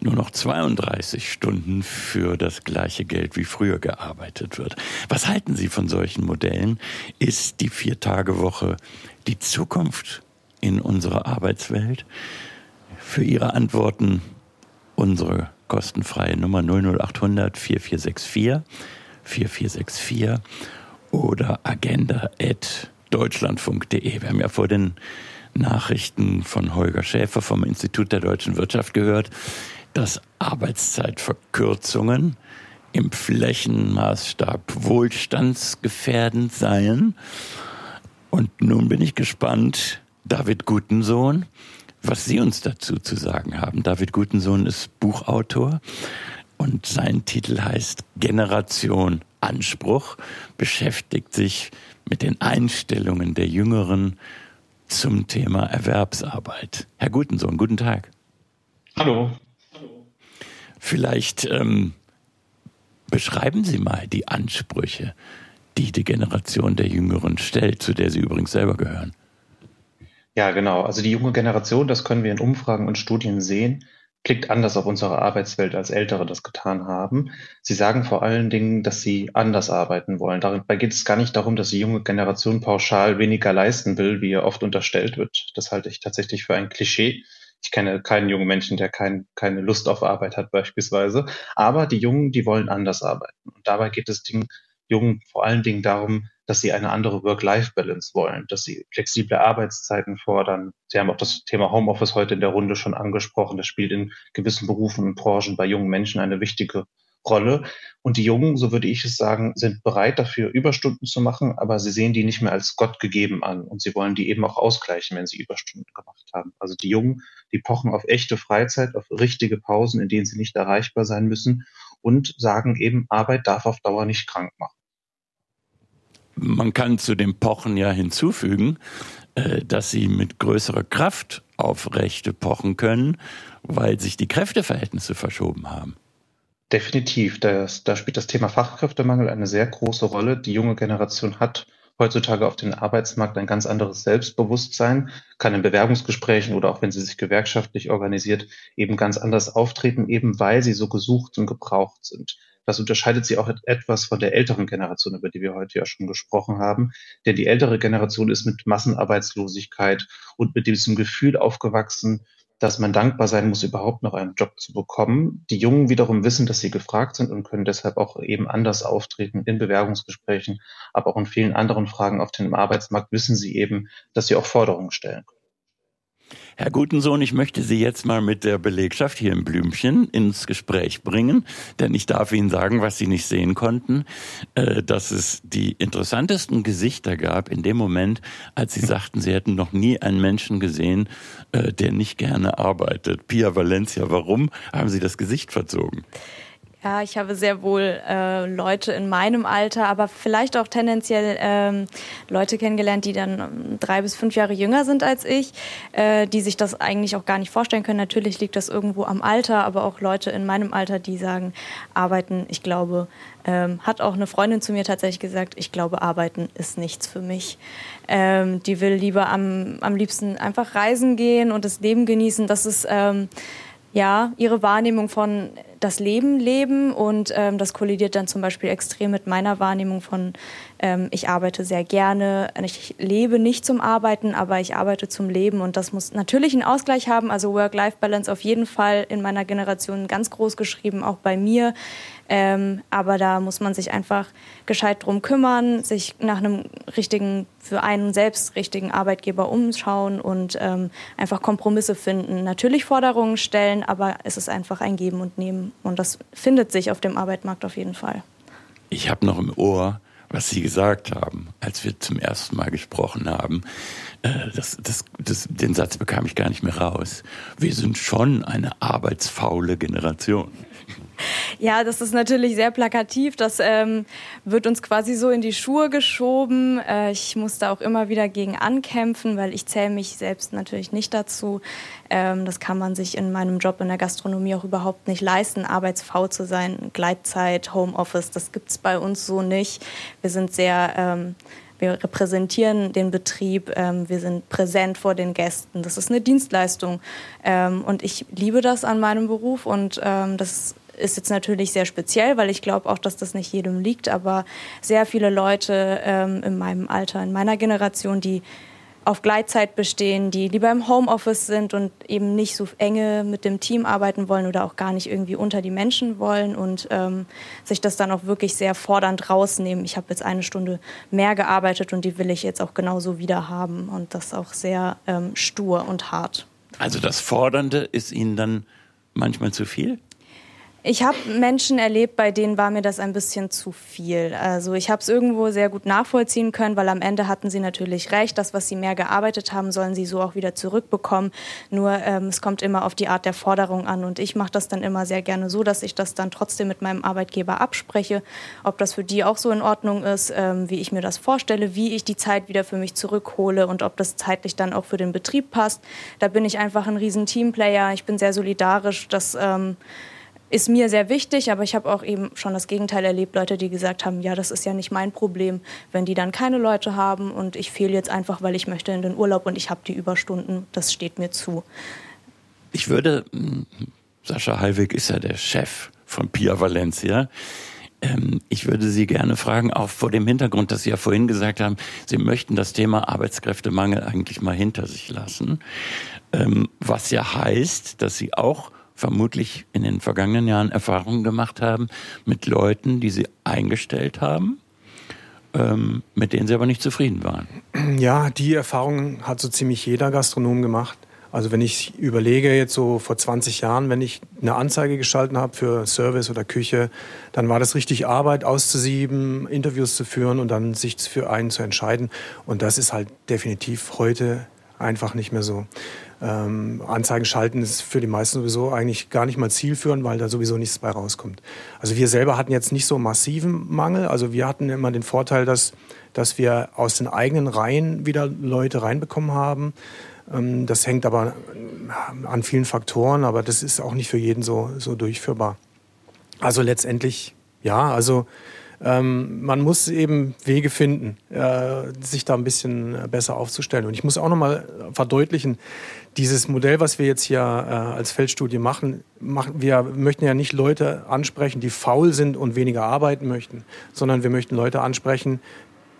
nur noch 32 Stunden für das gleiche Geld wie früher gearbeitet wird. Was halten Sie von solchen Modellen? Ist die Vier-Tage-Woche die Zukunft in unserer Arbeitswelt? Für Ihre Antworten unsere kostenfreie Nummer 00800 4464 4464 oder agenda.deutschlandfunk.de. Wir haben ja vor den Nachrichten von Holger Schäfer vom Institut der deutschen Wirtschaft gehört, dass Arbeitszeitverkürzungen im Flächenmaßstab wohlstandsgefährdend seien. Und nun bin ich gespannt, David Gutensohn, was Sie uns dazu zu sagen haben. David Gutensohn ist Buchautor und sein Titel heißt Generation Anspruch, beschäftigt sich mit den Einstellungen der Jüngeren zum Thema Erwerbsarbeit. Herr Gutensohn, guten Tag. Hallo. Vielleicht ähm, beschreiben Sie mal die Ansprüche, die die Generation der Jüngeren stellt, zu der Sie übrigens selber gehören. Ja, genau. Also die junge Generation, das können wir in Umfragen und Studien sehen, blickt anders auf unsere Arbeitswelt, als Ältere das getan haben. Sie sagen vor allen Dingen, dass sie anders arbeiten wollen. Dabei geht es gar nicht darum, dass die junge Generation pauschal weniger leisten will, wie ihr oft unterstellt wird. Das halte ich tatsächlich für ein Klischee. Ich kenne keinen jungen Menschen, der kein, keine Lust auf Arbeit hat beispielsweise. Aber die Jungen, die wollen anders arbeiten. Und dabei geht es den Jungen vor allen Dingen darum, dass sie eine andere Work-Life-Balance wollen, dass sie flexible Arbeitszeiten fordern. Sie haben auch das Thema Homeoffice heute in der Runde schon angesprochen. Das spielt in gewissen Berufen und Branchen bei jungen Menschen eine wichtige Rolle. Und die Jungen, so würde ich es sagen, sind bereit dafür, Überstunden zu machen, aber sie sehen die nicht mehr als Gott gegeben an und sie wollen die eben auch ausgleichen, wenn sie Überstunden gemacht haben. Also die Jungen, die pochen auf echte Freizeit, auf richtige Pausen, in denen sie nicht erreichbar sein müssen und sagen eben, Arbeit darf auf Dauer nicht krank machen. Man kann zu dem Pochen ja hinzufügen, äh, dass sie mit größerer Kraft auf Rechte pochen können, weil sich die Kräfteverhältnisse verschoben haben. Definitiv. Das, da spielt das Thema Fachkräftemangel eine sehr große Rolle. Die junge Generation hat heutzutage auf den Arbeitsmarkt ein ganz anderes Selbstbewusstsein, kann in Bewerbungsgesprächen oder auch wenn sie sich gewerkschaftlich organisiert, eben ganz anders auftreten, eben weil sie so gesucht und gebraucht sind. Das unterscheidet sie auch etwas von der älteren Generation, über die wir heute ja schon gesprochen haben. Denn die ältere Generation ist mit Massenarbeitslosigkeit und mit diesem Gefühl aufgewachsen, dass man dankbar sein muss, überhaupt noch einen Job zu bekommen. Die Jungen wiederum wissen, dass sie gefragt sind und können deshalb auch eben anders auftreten in Bewerbungsgesprächen, aber auch in vielen anderen Fragen auf dem Arbeitsmarkt wissen sie eben, dass sie auch Forderungen stellen können. Herr Gutensohn, ich möchte Sie jetzt mal mit der Belegschaft hier im Blümchen ins Gespräch bringen, denn ich darf Ihnen sagen, was Sie nicht sehen konnten, äh, dass es die interessantesten Gesichter gab in dem Moment, als Sie sagten, Sie hätten noch nie einen Menschen gesehen, äh, der nicht gerne arbeitet. Pia Valencia, warum haben Sie das Gesicht verzogen? Ja, ich habe sehr wohl äh, Leute in meinem Alter, aber vielleicht auch tendenziell ähm, Leute kennengelernt, die dann ähm, drei bis fünf Jahre jünger sind als ich, äh, die sich das eigentlich auch gar nicht vorstellen können. Natürlich liegt das irgendwo am Alter, aber auch Leute in meinem Alter, die sagen, arbeiten, ich glaube, ähm, hat auch eine Freundin zu mir tatsächlich gesagt, ich glaube, arbeiten ist nichts für mich. Ähm, die will lieber am, am liebsten einfach reisen gehen und das Leben genießen. Das ist ähm, ja, ihre Wahrnehmung von das Leben leben und ähm, das kollidiert dann zum Beispiel extrem mit meiner Wahrnehmung von ähm, ich arbeite sehr gerne, ich lebe nicht zum Arbeiten, aber ich arbeite zum Leben und das muss natürlich einen Ausgleich haben, also Work-Life-Balance auf jeden Fall in meiner Generation ganz groß geschrieben, auch bei mir. Ähm, aber da muss man sich einfach gescheit drum kümmern, sich nach einem richtigen, für einen selbst richtigen Arbeitgeber umschauen und ähm, einfach Kompromisse finden. Natürlich Forderungen stellen, aber es ist einfach ein Geben und Nehmen. Und das findet sich auf dem Arbeitsmarkt auf jeden Fall. Ich habe noch im Ohr, was Sie gesagt haben, als wir zum ersten Mal gesprochen haben. Äh, das, das, das, den Satz bekam ich gar nicht mehr raus. Wir sind schon eine arbeitsfaule Generation. Ja, das ist natürlich sehr plakativ. Das ähm, wird uns quasi so in die Schuhe geschoben. Äh, ich muss da auch immer wieder gegen ankämpfen, weil ich zähle mich selbst natürlich nicht dazu. Ähm, das kann man sich in meinem Job in der Gastronomie auch überhaupt nicht leisten, arbeitsfaul zu sein. Gleitzeit, Homeoffice, das gibt es bei uns so nicht. Wir sind sehr... Ähm, wir repräsentieren den Betrieb, ähm, wir sind präsent vor den Gästen. Das ist eine Dienstleistung. Ähm, und ich liebe das an meinem Beruf und ähm, das ist jetzt natürlich sehr speziell, weil ich glaube auch, dass das nicht jedem liegt, aber sehr viele Leute ähm, in meinem Alter, in meiner Generation, die auf Gleitzeit bestehen, die lieber im Homeoffice sind und eben nicht so enge mit dem Team arbeiten wollen oder auch gar nicht irgendwie unter die Menschen wollen und ähm, sich das dann auch wirklich sehr fordernd rausnehmen. Ich habe jetzt eine Stunde mehr gearbeitet und die will ich jetzt auch genauso wieder haben und das auch sehr ähm, stur und hart. Also das Fordernde ist Ihnen dann manchmal zu viel? Ich habe Menschen erlebt, bei denen war mir das ein bisschen zu viel. Also ich habe es irgendwo sehr gut nachvollziehen können, weil am Ende hatten sie natürlich recht. Das, was sie mehr gearbeitet haben, sollen sie so auch wieder zurückbekommen. Nur ähm, es kommt immer auf die Art der Forderung an. Und ich mache das dann immer sehr gerne so, dass ich das dann trotzdem mit meinem Arbeitgeber abspreche, ob das für die auch so in Ordnung ist, ähm, wie ich mir das vorstelle, wie ich die Zeit wieder für mich zurückhole und ob das zeitlich dann auch für den Betrieb passt. Da bin ich einfach ein riesen Teamplayer. Ich bin sehr solidarisch. Das ähm, ist mir sehr wichtig, aber ich habe auch eben schon das Gegenteil erlebt, Leute, die gesagt haben, ja, das ist ja nicht mein Problem, wenn die dann keine Leute haben und ich fehle jetzt einfach, weil ich möchte in den Urlaub und ich habe die Überstunden, das steht mir zu. Ich würde, hm, Sascha Heilweg ist ja der Chef von Pia Valencia, ähm, ich würde Sie gerne fragen, auch vor dem Hintergrund, dass Sie ja vorhin gesagt haben, Sie möchten das Thema Arbeitskräftemangel eigentlich mal hinter sich lassen, ähm, was ja heißt, dass Sie auch vermutlich in den vergangenen Jahren Erfahrungen gemacht haben mit Leuten, die sie eingestellt haben, ähm, mit denen sie aber nicht zufrieden waren. Ja, die Erfahrung hat so ziemlich jeder Gastronom gemacht. Also wenn ich überlege, jetzt so vor 20 Jahren, wenn ich eine Anzeige geschalten habe für Service oder Küche, dann war das richtig Arbeit auszusieben, Interviews zu führen und dann sich für einen zu entscheiden. Und das ist halt definitiv heute einfach nicht mehr so. Ähm, Anzeigen schalten ist für die meisten sowieso eigentlich gar nicht mal zielführend, weil da sowieso nichts bei rauskommt. Also wir selber hatten jetzt nicht so massiven Mangel. Also wir hatten immer den Vorteil, dass, dass wir aus den eigenen Reihen wieder Leute reinbekommen haben. Ähm, das hängt aber an vielen Faktoren, aber das ist auch nicht für jeden so, so durchführbar. Also letztendlich, ja, also ähm, man muss eben Wege finden, äh, sich da ein bisschen besser aufzustellen. Und ich muss auch nochmal verdeutlichen, dieses Modell, was wir jetzt hier äh, als Feldstudie machen, machen, wir möchten ja nicht Leute ansprechen, die faul sind und weniger arbeiten möchten, sondern wir möchten Leute ansprechen,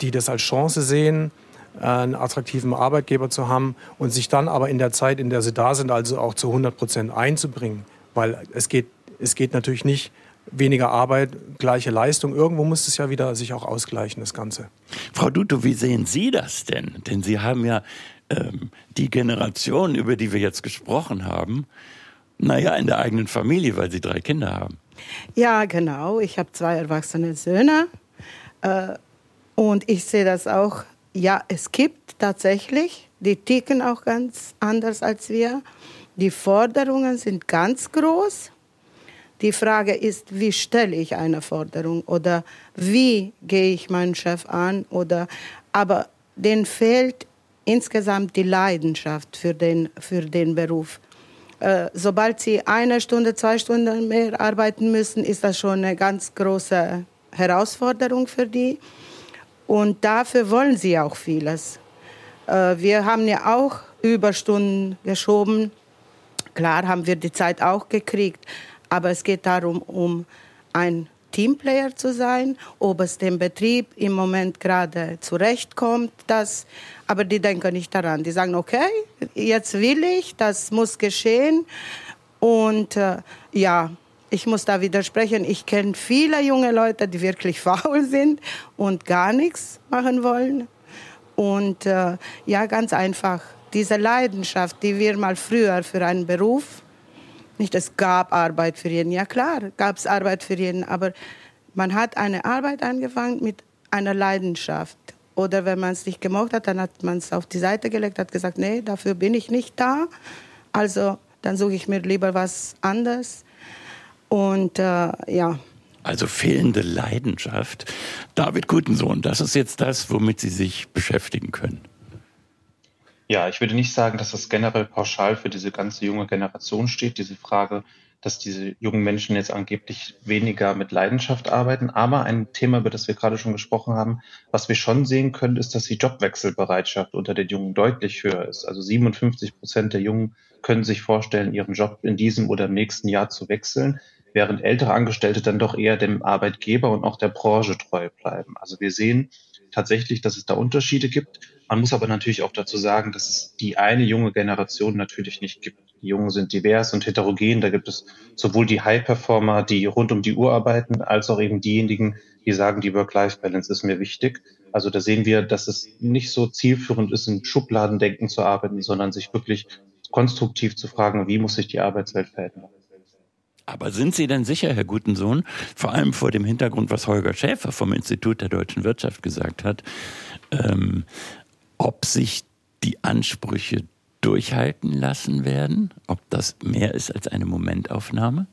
die das als Chance sehen, äh, einen attraktiven Arbeitgeber zu haben und sich dann aber in der Zeit, in der sie da sind, also auch zu 100 Prozent einzubringen. Weil es geht, es geht natürlich nicht weniger Arbeit, gleiche Leistung. Irgendwo muss es ja wieder sich auch ausgleichen, das Ganze. Frau Duto, wie sehen Sie das denn? Denn Sie haben ja ähm, die Generation, über die wir jetzt gesprochen haben, naja, in der eigenen Familie, weil Sie drei Kinder haben. Ja, genau. Ich habe zwei erwachsene Söhne. Äh, und ich sehe das auch. Ja, es gibt tatsächlich, die ticken auch ganz anders als wir. Die Forderungen sind ganz groß. Die Frage ist, wie stelle ich eine Forderung oder wie gehe ich meinen Chef an oder aber denen fehlt insgesamt die Leidenschaft für den, für den Beruf. Äh, sobald sie eine Stunde, zwei Stunden mehr arbeiten müssen, ist das schon eine ganz große Herausforderung für die. Und dafür wollen sie auch vieles. Äh, wir haben ja auch Überstunden geschoben. Klar haben wir die Zeit auch gekriegt. Aber es geht darum, um ein Teamplayer zu sein, ob es dem Betrieb im Moment gerade zurechtkommt, das, aber die denken nicht daran. Die sagen, okay, jetzt will ich, das muss geschehen. Und äh, ja, ich muss da widersprechen. Ich kenne viele junge Leute, die wirklich faul sind und gar nichts machen wollen. Und äh, ja, ganz einfach, diese Leidenschaft, die wir mal früher für einen Beruf nicht, es gab Arbeit für jeden. Ja klar, gab es Arbeit für jeden, aber man hat eine Arbeit angefangen mit einer Leidenschaft. Oder wenn man es nicht gemocht hat, dann hat man es auf die Seite gelegt, hat gesagt, nee, dafür bin ich nicht da. Also dann suche ich mir lieber was anderes. Und äh, ja. Also fehlende Leidenschaft. David Gutensohn, das ist jetzt das, womit Sie sich beschäftigen können. Ja, ich würde nicht sagen, dass das generell pauschal für diese ganze junge Generation steht, diese Frage, dass diese jungen Menschen jetzt angeblich weniger mit Leidenschaft arbeiten. Aber ein Thema, über das wir gerade schon gesprochen haben, was wir schon sehen können, ist, dass die Jobwechselbereitschaft unter den Jungen deutlich höher ist. Also 57 Prozent der Jungen können sich vorstellen, ihren Job in diesem oder im nächsten Jahr zu wechseln, während ältere Angestellte dann doch eher dem Arbeitgeber und auch der Branche treu bleiben. Also wir sehen tatsächlich, dass es da Unterschiede gibt. Man muss aber natürlich auch dazu sagen, dass es die eine junge Generation natürlich nicht gibt. Die Jungen sind divers und heterogen. Da gibt es sowohl die High-Performer, die rund um die Uhr arbeiten, als auch eben diejenigen, die sagen, die Work-Life-Balance ist mir wichtig. Also da sehen wir, dass es nicht so zielführend ist, in Schubladendenken zu arbeiten, sondern sich wirklich konstruktiv zu fragen, wie muss sich die Arbeitswelt verändern. Aber sind Sie denn sicher, Herr Gutensohn, vor allem vor dem Hintergrund, was Holger Schäfer vom Institut der deutschen Wirtschaft gesagt hat, ähm, ob sich die Ansprüche durchhalten lassen werden? Ob das mehr ist als eine Momentaufnahme?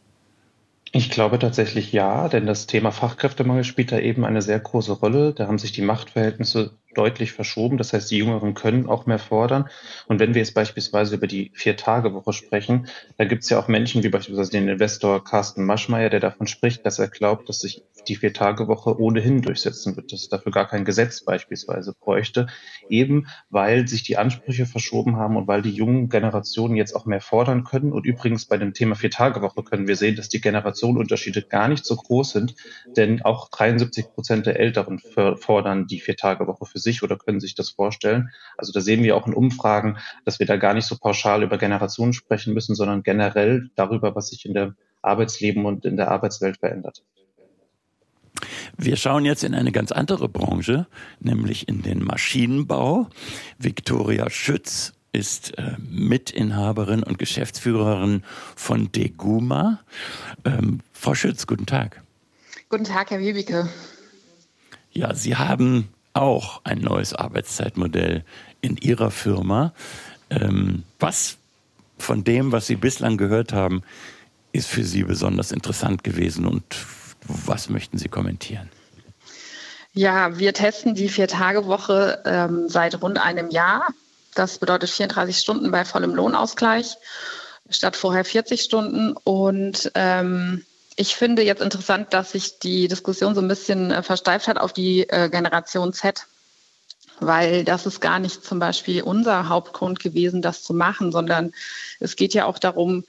Ich glaube tatsächlich ja, denn das Thema Fachkräftemangel spielt da eben eine sehr große Rolle. Da haben sich die Machtverhältnisse deutlich verschoben. Das heißt, die Jüngeren können auch mehr fordern. Und wenn wir jetzt beispielsweise über die Vier-Tage-Woche sprechen, da gibt es ja auch Menschen wie beispielsweise den Investor Carsten Maschmeyer, der davon spricht, dass er glaubt, dass sich die Vier-Tage-Woche ohnehin durchsetzen wird, dass es dafür gar kein Gesetz beispielsweise bräuchte, eben weil sich die Ansprüche verschoben haben und weil die jungen Generationen jetzt auch mehr fordern können. Und übrigens bei dem Thema Vier-Tage-Woche können wir sehen, dass die Generationenunterschiede gar nicht so groß sind, denn auch 73 Prozent der Älteren fordern die Vier-Tage-Woche für sich oder können sich das vorstellen. Also da sehen wir auch in Umfragen, dass wir da gar nicht so pauschal über Generationen sprechen müssen, sondern generell darüber, was sich in der Arbeitsleben und in der Arbeitswelt verändert. Wir schauen jetzt in eine ganz andere Branche, nämlich in den Maschinenbau. Viktoria Schütz ist äh, Mitinhaberin und Geschäftsführerin von Deguma. Ähm, Frau Schütz, guten Tag. Guten Tag, Herr Wiebeke. Ja, Sie haben auch ein neues Arbeitszeitmodell in Ihrer Firma. Ähm, was von dem, was Sie bislang gehört haben, ist für Sie besonders interessant gewesen und was möchten Sie kommentieren? Ja, wir testen die Vier-Tage-Woche ähm, seit rund einem Jahr. Das bedeutet 34 Stunden bei vollem Lohnausgleich statt vorher 40 Stunden. Und ähm, ich finde jetzt interessant, dass sich die Diskussion so ein bisschen äh, versteift hat auf die äh, Generation Z, weil das ist gar nicht zum Beispiel unser Hauptgrund gewesen, das zu machen, sondern es geht ja auch darum,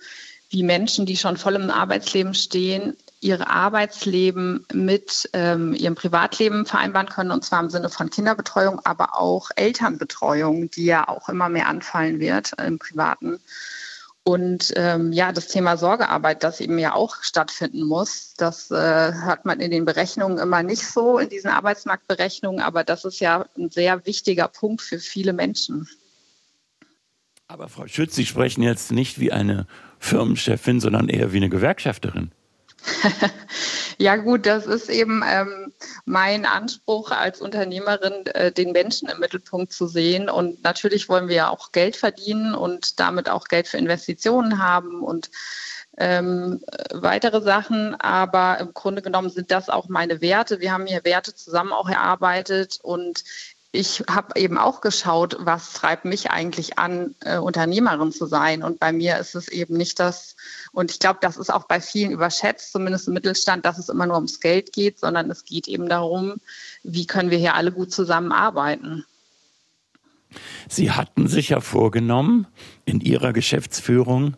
wie Menschen, die schon voll im Arbeitsleben stehen, ihr Arbeitsleben mit ähm, ihrem Privatleben vereinbaren können, und zwar im Sinne von Kinderbetreuung, aber auch Elternbetreuung, die ja auch immer mehr anfallen wird im Privaten. Und ähm, ja, das Thema Sorgearbeit, das eben ja auch stattfinden muss, das äh, hört man in den Berechnungen immer nicht so, in diesen Arbeitsmarktberechnungen, aber das ist ja ein sehr wichtiger Punkt für viele Menschen. Aber Frau Schütz, Sie sprechen jetzt nicht wie eine Firmenchefin, sondern eher wie eine Gewerkschafterin. ja gut, das ist eben ähm, mein Anspruch als Unternehmerin, äh, den Menschen im Mittelpunkt zu sehen. Und natürlich wollen wir ja auch Geld verdienen und damit auch Geld für Investitionen haben und ähm, weitere Sachen. Aber im Grunde genommen sind das auch meine Werte. Wir haben hier Werte zusammen auch erarbeitet und ich habe eben auch geschaut, was treibt mich eigentlich an, äh, Unternehmerin zu sein. Und bei mir ist es eben nicht das, und ich glaube, das ist auch bei vielen überschätzt, zumindest im Mittelstand, dass es immer nur ums Geld geht, sondern es geht eben darum, wie können wir hier alle gut zusammenarbeiten. Sie hatten sich ja vorgenommen, in Ihrer Geschäftsführung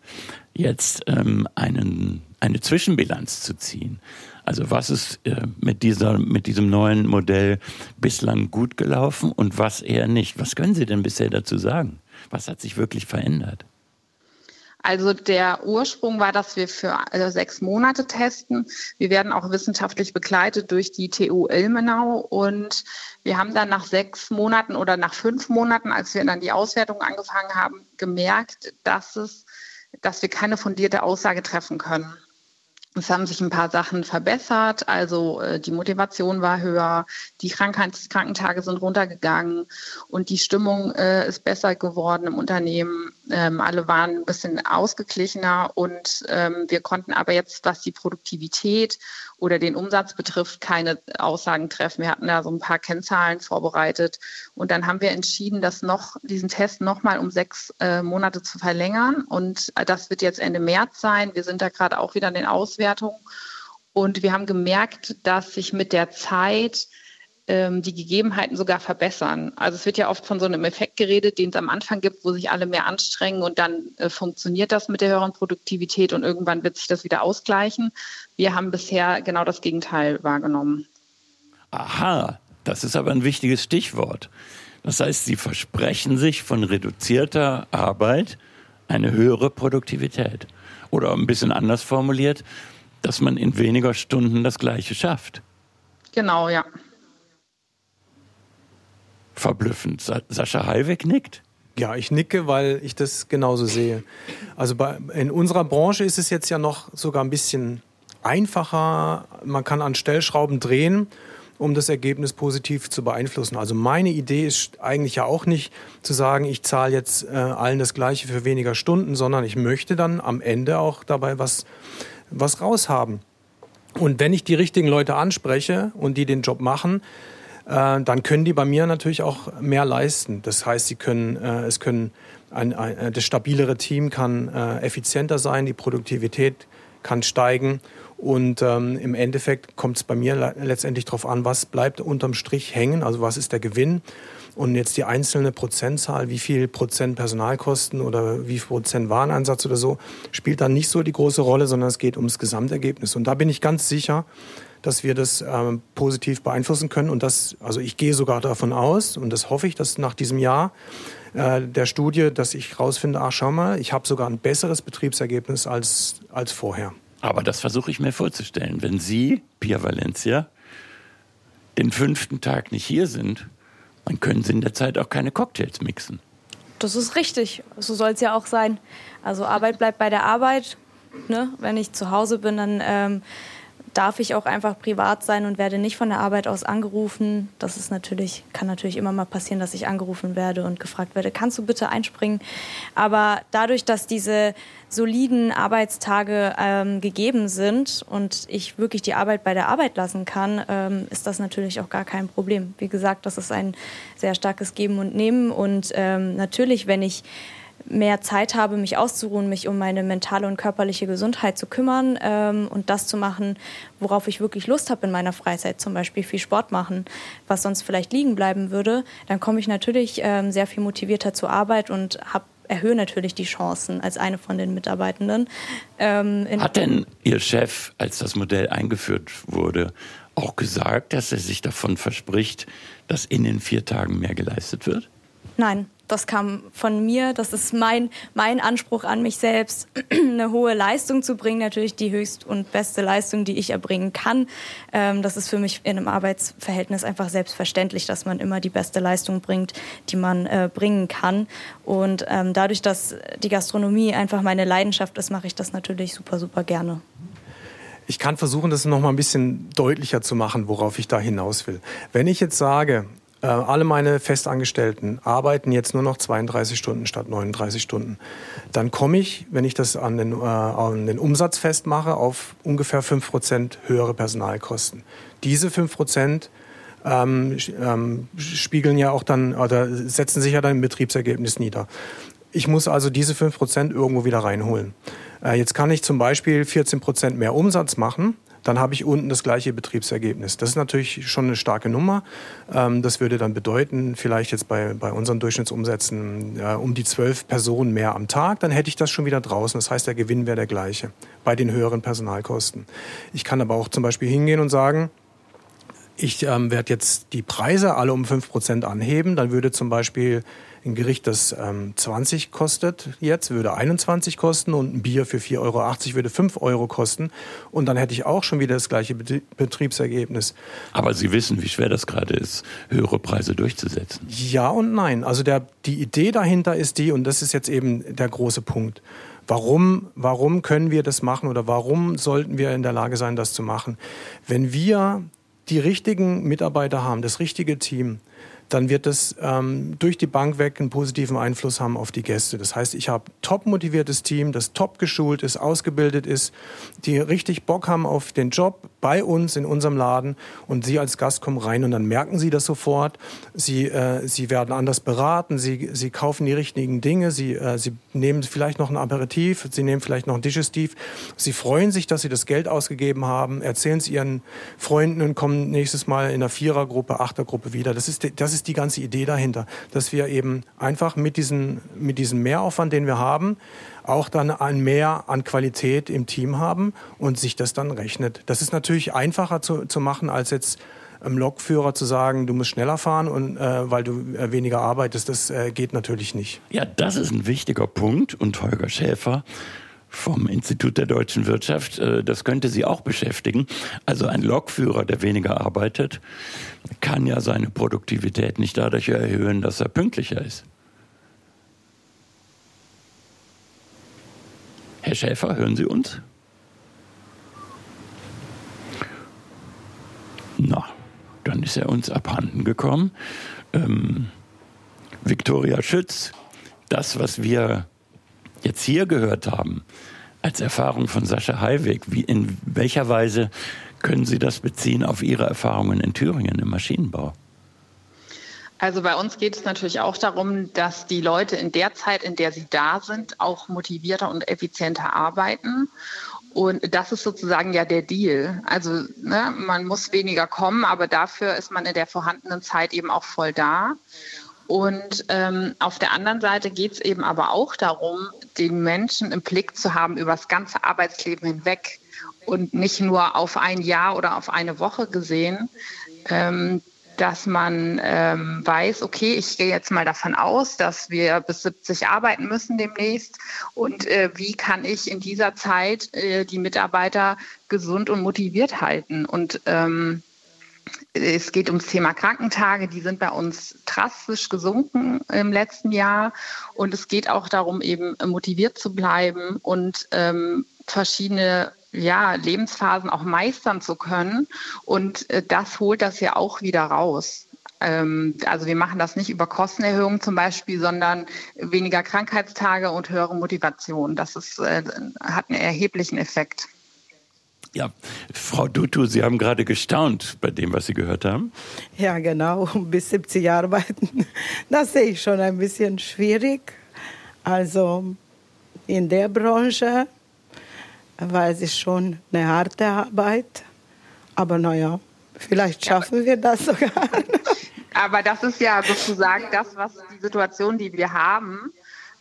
jetzt ähm, einen, eine Zwischenbilanz zu ziehen. Also was ist äh, mit, dieser, mit diesem neuen Modell bislang gut gelaufen und was eher nicht? Was können Sie denn bisher dazu sagen? Was hat sich wirklich verändert? Also der Ursprung war, dass wir für äh, sechs Monate testen. Wir werden auch wissenschaftlich begleitet durch die TU Ilmenau und wir haben dann nach sechs Monaten oder nach fünf Monaten, als wir dann die Auswertung angefangen haben, gemerkt, dass es, dass wir keine fundierte Aussage treffen können. Es haben sich ein paar Sachen verbessert, also äh, die Motivation war höher, die Krankheitskrankentage sind runtergegangen und die Stimmung äh, ist besser geworden im Unternehmen. Ähm, alle waren ein bisschen ausgeglichener und ähm, wir konnten aber jetzt, was die Produktivität oder den Umsatz betrifft, keine Aussagen treffen. Wir hatten da so ein paar Kennzahlen vorbereitet und dann haben wir entschieden, das noch, diesen Test nochmal um sechs äh, Monate zu verlängern und äh, das wird jetzt Ende März sein. Wir sind da gerade auch wieder in den Auswertungen und wir haben gemerkt, dass sich mit der Zeit ähm, die Gegebenheiten sogar verbessern. Also es wird ja oft von so einem Effekt geredet, den es am Anfang gibt, wo sich alle mehr anstrengen und dann äh, funktioniert das mit der höheren Produktivität und irgendwann wird sich das wieder ausgleichen. Wir haben bisher genau das Gegenteil wahrgenommen. Aha, das ist aber ein wichtiges Stichwort. Das heißt, Sie versprechen sich von reduzierter Arbeit eine höhere Produktivität. Oder ein bisschen anders formuliert, dass man in weniger Stunden das Gleiche schafft. Genau, ja verblüffend. Sa Sascha Hallweg nickt. Ja, ich nicke, weil ich das genauso sehe. Also bei, in unserer Branche ist es jetzt ja noch sogar ein bisschen einfacher. Man kann an Stellschrauben drehen, um das Ergebnis positiv zu beeinflussen. Also meine Idee ist eigentlich ja auch nicht zu sagen, ich zahle jetzt äh, allen das Gleiche für weniger Stunden, sondern ich möchte dann am Ende auch dabei was, was raushaben. Und wenn ich die richtigen Leute anspreche und die den Job machen, äh, dann können die bei mir natürlich auch mehr leisten. Das heißt, sie können, äh, es können ein, ein, äh, das stabilere Team kann äh, effizienter sein, die Produktivität kann steigen und ähm, im Endeffekt kommt es bei mir letztendlich darauf an, was bleibt unterm Strich hängen, also was ist der Gewinn und jetzt die einzelne Prozentzahl, wie viel Prozent Personalkosten oder wie viel Prozent Wareneinsatz oder so, spielt dann nicht so die große Rolle, sondern es geht ums Gesamtergebnis. Und da bin ich ganz sicher, dass wir das ähm, positiv beeinflussen können. Und das, also ich gehe sogar davon aus, und das hoffe ich, dass nach diesem Jahr äh, der Studie, dass ich rausfinde, ach schau mal, ich habe sogar ein besseres Betriebsergebnis als, als vorher. Aber das versuche ich mir vorzustellen. Wenn Sie, Pia Valencia, den fünften Tag nicht hier sind, dann können Sie in der Zeit auch keine Cocktails mixen. Das ist richtig. So soll es ja auch sein. Also Arbeit bleibt bei der Arbeit. Ne? Wenn ich zu Hause bin, dann ähm, darf ich auch einfach privat sein und werde nicht von der Arbeit aus angerufen. Das ist natürlich, kann natürlich immer mal passieren, dass ich angerufen werde und gefragt werde, kannst du bitte einspringen? Aber dadurch, dass diese soliden Arbeitstage ähm, gegeben sind und ich wirklich die Arbeit bei der Arbeit lassen kann, ähm, ist das natürlich auch gar kein Problem. Wie gesagt, das ist ein sehr starkes Geben und Nehmen und ähm, natürlich, wenn ich mehr Zeit habe, mich auszuruhen, mich um meine mentale und körperliche Gesundheit zu kümmern ähm, und das zu machen, worauf ich wirklich Lust habe in meiner Freizeit, zum Beispiel viel Sport machen, was sonst vielleicht liegen bleiben würde, dann komme ich natürlich ähm, sehr viel motivierter zur Arbeit und habe erhöhe natürlich die Chancen als eine von den Mitarbeitenden. Ähm, Hat denn Ihr Chef, als das Modell eingeführt wurde, auch gesagt, dass er sich davon verspricht, dass in den vier Tagen mehr geleistet wird? Nein, das kam von mir. Das ist mein, mein Anspruch an mich selbst, eine hohe Leistung zu bringen. Natürlich die höchst und beste Leistung, die ich erbringen kann. Ähm, das ist für mich in einem Arbeitsverhältnis einfach selbstverständlich, dass man immer die beste Leistung bringt, die man äh, bringen kann. Und ähm, dadurch, dass die Gastronomie einfach meine Leidenschaft ist, mache ich das natürlich super, super gerne. Ich kann versuchen, das noch mal ein bisschen deutlicher zu machen, worauf ich da hinaus will. Wenn ich jetzt sage, äh, alle meine Festangestellten arbeiten jetzt nur noch 32 Stunden statt 39 Stunden. Dann komme ich, wenn ich das an den, äh, an den Umsatz festmache, auf ungefähr 5% höhere Personalkosten. Diese 5% ähm, ähm, spiegeln ja auch dann oder setzen sich ja dann im Betriebsergebnis nieder. Ich muss also diese 5% irgendwo wieder reinholen. Äh, jetzt kann ich zum Beispiel 14% mehr Umsatz machen dann habe ich unten das gleiche Betriebsergebnis. Das ist natürlich schon eine starke Nummer. Ähm, das würde dann bedeuten, vielleicht jetzt bei, bei unseren Durchschnittsumsätzen ja, um die zwölf Personen mehr am Tag, dann hätte ich das schon wieder draußen. Das heißt, der Gewinn wäre der gleiche bei den höheren Personalkosten. Ich kann aber auch zum Beispiel hingehen und sagen, ich ähm, werde jetzt die Preise alle um 5% anheben. Dann würde zum Beispiel ein Gericht, das ähm, 20 kostet jetzt, würde 21 kosten und ein Bier für 4,80 Euro würde 5 Euro kosten. Und dann hätte ich auch schon wieder das gleiche Betriebsergebnis. Aber Sie wissen, wie schwer das gerade ist, höhere Preise durchzusetzen. Ja und nein. Also der, die Idee dahinter ist die, und das ist jetzt eben der große Punkt. Warum, warum können wir das machen oder warum sollten wir in der Lage sein, das zu machen? Wenn wir die richtigen Mitarbeiter haben, das richtige Team, dann wird es ähm, durch die Bank weg einen positiven Einfluss haben auf die Gäste. Das heißt, ich habe top motiviertes Team, das top geschult ist, ausgebildet ist, die richtig Bock haben auf den Job bei uns in unserem Laden und Sie als Gast kommen rein und dann merken Sie das sofort. Sie, äh, Sie werden anders beraten, Sie, Sie kaufen die richtigen Dinge, Sie, äh, Sie nehmen vielleicht noch ein Aperitif, Sie nehmen vielleicht noch ein Digestiv. Sie freuen sich, dass Sie das Geld ausgegeben haben, erzählen es Ihren Freunden und kommen nächstes Mal in einer Vierergruppe, Achtergruppe wieder. Das ist, das ist ist die ganze Idee dahinter, dass wir eben einfach mit, diesen, mit diesem Mehraufwand, den wir haben, auch dann ein Mehr an Qualität im Team haben und sich das dann rechnet. Das ist natürlich einfacher zu, zu machen, als jetzt einem Lokführer zu sagen, du musst schneller fahren und äh, weil du äh, weniger arbeitest, das äh, geht natürlich nicht. Ja, das ist ein wichtiger Punkt und Holger Schäfer vom Institut der deutschen Wirtschaft, äh, das könnte Sie auch beschäftigen. Also ein Lokführer, der weniger arbeitet, kann ja seine Produktivität nicht dadurch erhöhen, dass er pünktlicher ist. Herr Schäfer, hören Sie uns? Na, dann ist er uns abhanden gekommen. Ähm, Viktoria Schütz, das, was wir jetzt hier gehört haben, als Erfahrung von Sascha Heiweg, wie, in welcher Weise können Sie das beziehen auf Ihre Erfahrungen in Thüringen im Maschinenbau? Also bei uns geht es natürlich auch darum, dass die Leute in der Zeit, in der sie da sind, auch motivierter und effizienter arbeiten. Und das ist sozusagen ja der Deal. Also ne, man muss weniger kommen, aber dafür ist man in der vorhandenen Zeit eben auch voll da. Und ähm, auf der anderen Seite geht es eben aber auch darum, den Menschen im Blick zu haben über das ganze Arbeitsleben hinweg und nicht nur auf ein Jahr oder auf eine Woche gesehen, ähm, dass man ähm, weiß, okay, ich gehe jetzt mal davon aus, dass wir bis 70 arbeiten müssen demnächst. Und äh, wie kann ich in dieser Zeit äh, die Mitarbeiter gesund und motiviert halten? Und ähm, es geht ums Thema Krankentage, die sind bei uns drastisch gesunken im letzten Jahr. Und es geht auch darum, eben motiviert zu bleiben und ähm, verschiedene ja, Lebensphasen auch meistern zu können. Und äh, das holt das ja auch wieder raus. Ähm, also wir machen das nicht über Kostenerhöhungen zum Beispiel, sondern weniger Krankheitstage und höhere Motivation. Das ist, äh, hat einen erheblichen Effekt. Ja, Frau Dutu, Sie haben gerade gestaunt bei dem, was Sie gehört haben. Ja, genau, bis 70 arbeiten. Das sehe ich schon ein bisschen schwierig. Also in der Branche weil es ist schon eine harte Arbeit. Aber naja, vielleicht schaffen ja, wir das sogar. Aber das ist ja sozusagen das, was die Situation, die wir haben,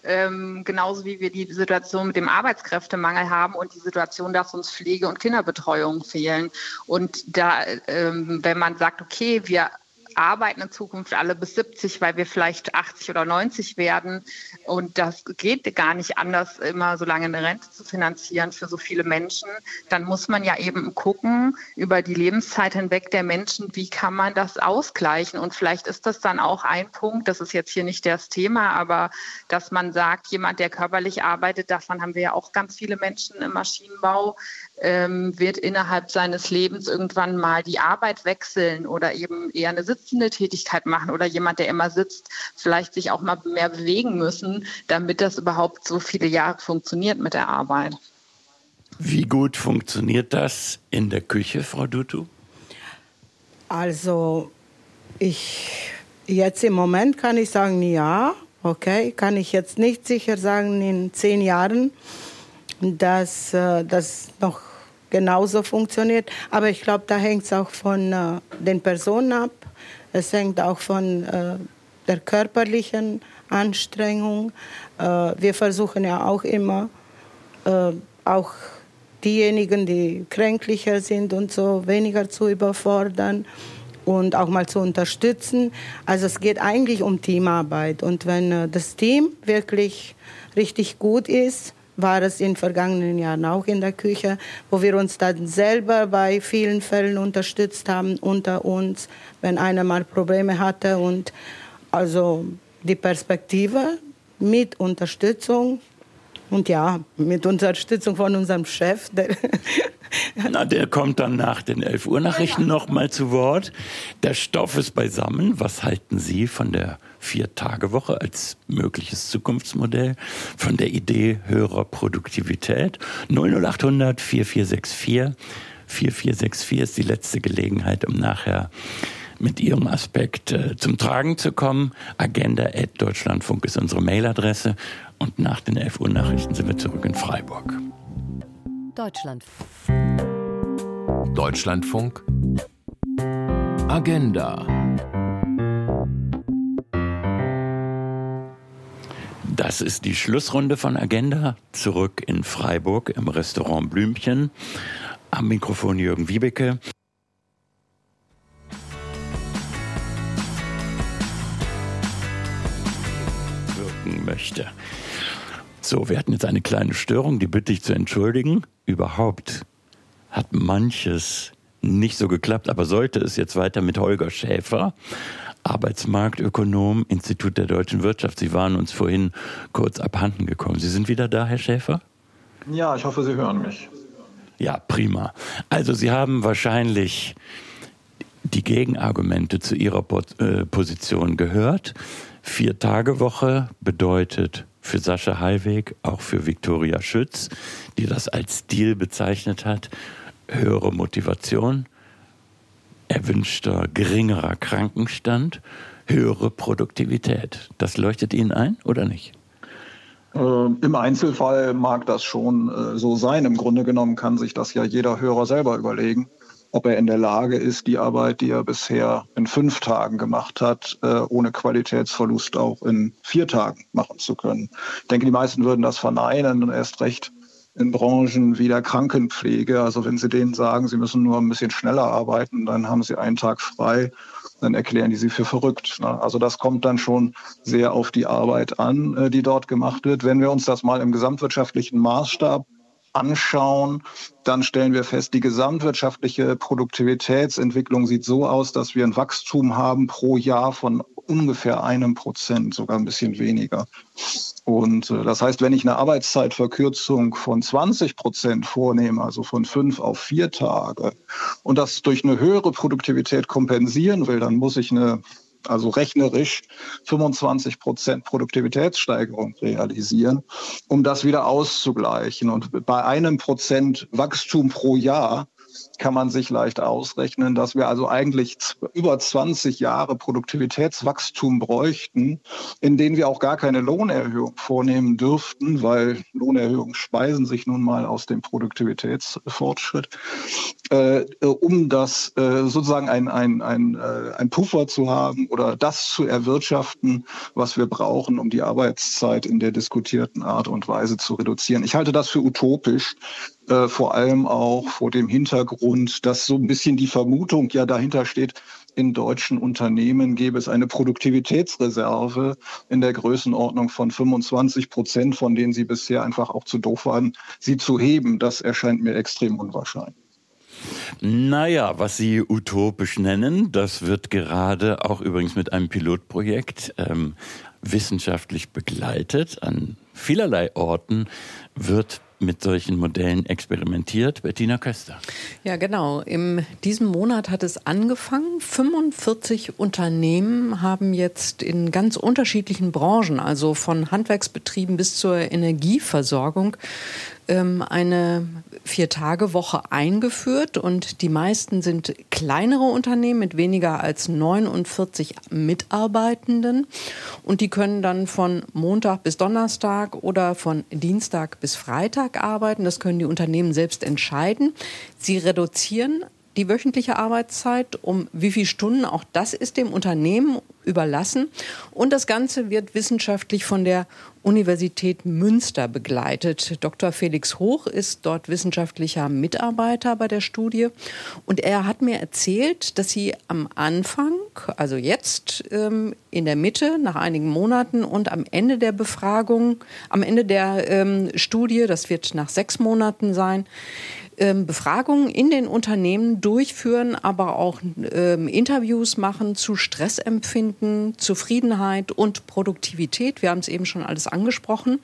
ähm, genauso wie wir die Situation mit dem Arbeitskräftemangel haben und die Situation, dass uns Pflege- und Kinderbetreuung fehlen. Und da, ähm, wenn man sagt, okay, wir arbeiten in Zukunft alle bis 70, weil wir vielleicht 80 oder 90 werden. Und das geht gar nicht anders, immer so lange eine Rente zu finanzieren für so viele Menschen. Dann muss man ja eben gucken über die Lebenszeit hinweg der Menschen, wie kann man das ausgleichen. Und vielleicht ist das dann auch ein Punkt, das ist jetzt hier nicht das Thema, aber dass man sagt, jemand, der körperlich arbeitet, davon haben wir ja auch ganz viele Menschen im Maschinenbau, ähm, wird innerhalb seines Lebens irgendwann mal die Arbeit wechseln oder eben eher eine sitzende Tätigkeit machen oder jemand, der immer sitzt, vielleicht sich auch mal mehr bewegen müssen, damit das überhaupt so viele Jahre funktioniert mit der Arbeit. Wie gut funktioniert das in der Küche, Frau Dutu? Also ich jetzt im Moment kann ich sagen, ja, okay, kann ich jetzt nicht sicher sagen in zehn Jahren, dass äh, das noch genauso funktioniert. Aber ich glaube, da hängt es auch von äh, den Personen ab. Es hängt auch von äh, der körperlichen Anstrengung. Äh, wir versuchen ja auch immer, äh, auch diejenigen, die kränklicher sind und so, weniger zu überfordern und auch mal zu unterstützen. Also es geht eigentlich um Teamarbeit. Und wenn äh, das Team wirklich richtig gut ist, war es in vergangenen Jahren auch in der Küche, wo wir uns dann selber bei vielen Fällen unterstützt haben unter uns, wenn einer mal Probleme hatte und also die Perspektive mit Unterstützung und ja, mit Unterstützung von unserem Chef. Der Na, der kommt dann nach den 11 Uhr Nachrichten noch mal zu Wort. Der Stoff ist beisammen. Was halten Sie von der Vier-Tage-Woche als mögliches Zukunftsmodell, von der Idee höherer Produktivität? 00800 4464 4464 ist die letzte Gelegenheit, um nachher mit Ihrem Aspekt äh, zum Tragen zu kommen. Agenda.deutschlandfunk ist unsere Mailadresse. Und nach den 11 Uhr Nachrichten sind wir zurück in Freiburg. Deutschland. Deutschlandfunk. Agenda. Das ist die Schlussrunde von Agenda. Zurück in Freiburg im Restaurant Blümchen. Am Mikrofon Jürgen Wiebeke. Wirken möchte. So, wir hatten jetzt eine kleine Störung, die bitte ich zu entschuldigen. Überhaupt hat manches nicht so geklappt, aber sollte es jetzt weiter mit Holger Schäfer, Arbeitsmarktökonom, Institut der deutschen Wirtschaft. Sie waren uns vorhin kurz abhanden gekommen. Sie sind wieder da, Herr Schäfer? Ja, ich hoffe, Sie hören mich. Ja, prima. Also Sie haben wahrscheinlich die Gegenargumente zu Ihrer äh, Position gehört. Vier-Tage-Woche bedeutet für Sascha Hallweg, auch für Viktoria Schütz, die das als Deal bezeichnet hat, höhere Motivation, erwünschter geringerer Krankenstand, höhere Produktivität. Das leuchtet Ihnen ein oder nicht? Äh, Im Einzelfall mag das schon äh, so sein. Im Grunde genommen kann sich das ja jeder Hörer selber überlegen ob er in der Lage ist, die Arbeit, die er bisher in fünf Tagen gemacht hat, äh, ohne Qualitätsverlust auch in vier Tagen machen zu können. Ich denke, die meisten würden das verneinen und erst recht in Branchen wie der Krankenpflege. Also wenn Sie denen sagen, Sie müssen nur ein bisschen schneller arbeiten, dann haben Sie einen Tag frei, dann erklären die Sie für verrückt. Ne? Also das kommt dann schon sehr auf die Arbeit an, äh, die dort gemacht wird. Wenn wir uns das mal im gesamtwirtschaftlichen Maßstab anschauen, dann stellen wir fest, die gesamtwirtschaftliche Produktivitätsentwicklung sieht so aus, dass wir ein Wachstum haben pro Jahr von ungefähr einem Prozent, sogar ein bisschen weniger. Und äh, das heißt, wenn ich eine Arbeitszeitverkürzung von 20 Prozent vornehme, also von fünf auf vier Tage, und das durch eine höhere Produktivität kompensieren will, dann muss ich eine also rechnerisch 25 Prozent Produktivitätssteigerung realisieren, um das wieder auszugleichen. Und bei einem Prozent Wachstum pro Jahr kann man sich leicht ausrechnen, dass wir also eigentlich über 20 Jahre Produktivitätswachstum bräuchten, in denen wir auch gar keine Lohnerhöhung vornehmen dürften, weil Lohnerhöhungen speisen sich nun mal aus dem Produktivitätsfortschritt, äh, um das äh, sozusagen ein, ein, ein, äh, ein Puffer zu haben oder das zu erwirtschaften, was wir brauchen, um die Arbeitszeit in der diskutierten Art und Weise zu reduzieren. Ich halte das für utopisch. Äh, vor allem auch vor dem Hintergrund, dass so ein bisschen die Vermutung ja dahinter steht, in deutschen Unternehmen gäbe es eine Produktivitätsreserve in der Größenordnung von 25 Prozent, von denen sie bisher einfach auch zu doof waren, sie zu heben. Das erscheint mir extrem unwahrscheinlich. Naja, was Sie utopisch nennen, das wird gerade auch übrigens mit einem Pilotprojekt ähm, wissenschaftlich begleitet. An vielerlei Orten wird mit solchen Modellen experimentiert. Bettina Köster. Ja, genau. In diesem Monat hat es angefangen. 45 Unternehmen haben jetzt in ganz unterschiedlichen Branchen, also von Handwerksbetrieben bis zur Energieversorgung, ähm, eine Vier-Tage-Woche eingeführt und die meisten sind kleinere Unternehmen mit weniger als 49 Mitarbeitenden und die können dann von Montag bis Donnerstag oder von Dienstag bis Freitag arbeiten. Das können die Unternehmen selbst entscheiden. Sie reduzieren die wöchentliche Arbeitszeit, um wie viele Stunden, auch das ist dem Unternehmen überlassen. Und das Ganze wird wissenschaftlich von der Universität Münster begleitet. Dr. Felix Hoch ist dort wissenschaftlicher Mitarbeiter bei der Studie. Und er hat mir erzählt, dass sie am Anfang, also jetzt ähm, in der Mitte, nach einigen Monaten und am Ende der Befragung, am Ende der ähm, Studie, das wird nach sechs Monaten sein, Befragungen in den Unternehmen durchführen, aber auch ähm, Interviews machen zu Stressempfinden, Zufriedenheit und Produktivität. Wir haben es eben schon alles angesprochen.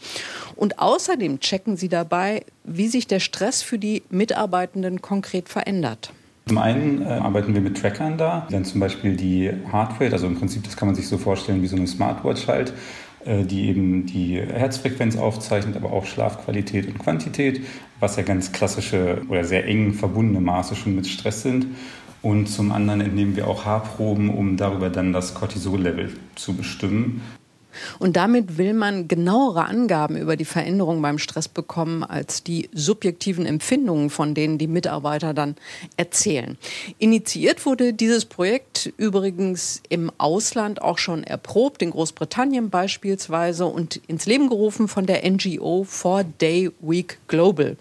Und außerdem checken sie dabei, wie sich der Stress für die Mitarbeitenden konkret verändert. Zum einen äh, arbeiten wir mit Trackern da, wenn zum Beispiel die Heartrate, also im Prinzip, das kann man sich so vorstellen wie so eine Smartwatch halt, die eben die Herzfrequenz aufzeichnet, aber auch Schlafqualität und Quantität, was ja ganz klassische oder sehr eng verbundene Maße schon mit Stress sind. Und zum anderen entnehmen wir auch Haarproben, um darüber dann das Cortisol-Level zu bestimmen. Und damit will man genauere Angaben über die Veränderung beim Stress bekommen als die subjektiven Empfindungen, von denen die Mitarbeiter dann erzählen. Initiiert wurde dieses Projekt übrigens im Ausland auch schon erprobt, in Großbritannien beispielsweise und ins Leben gerufen von der NGO Four Day Week Global.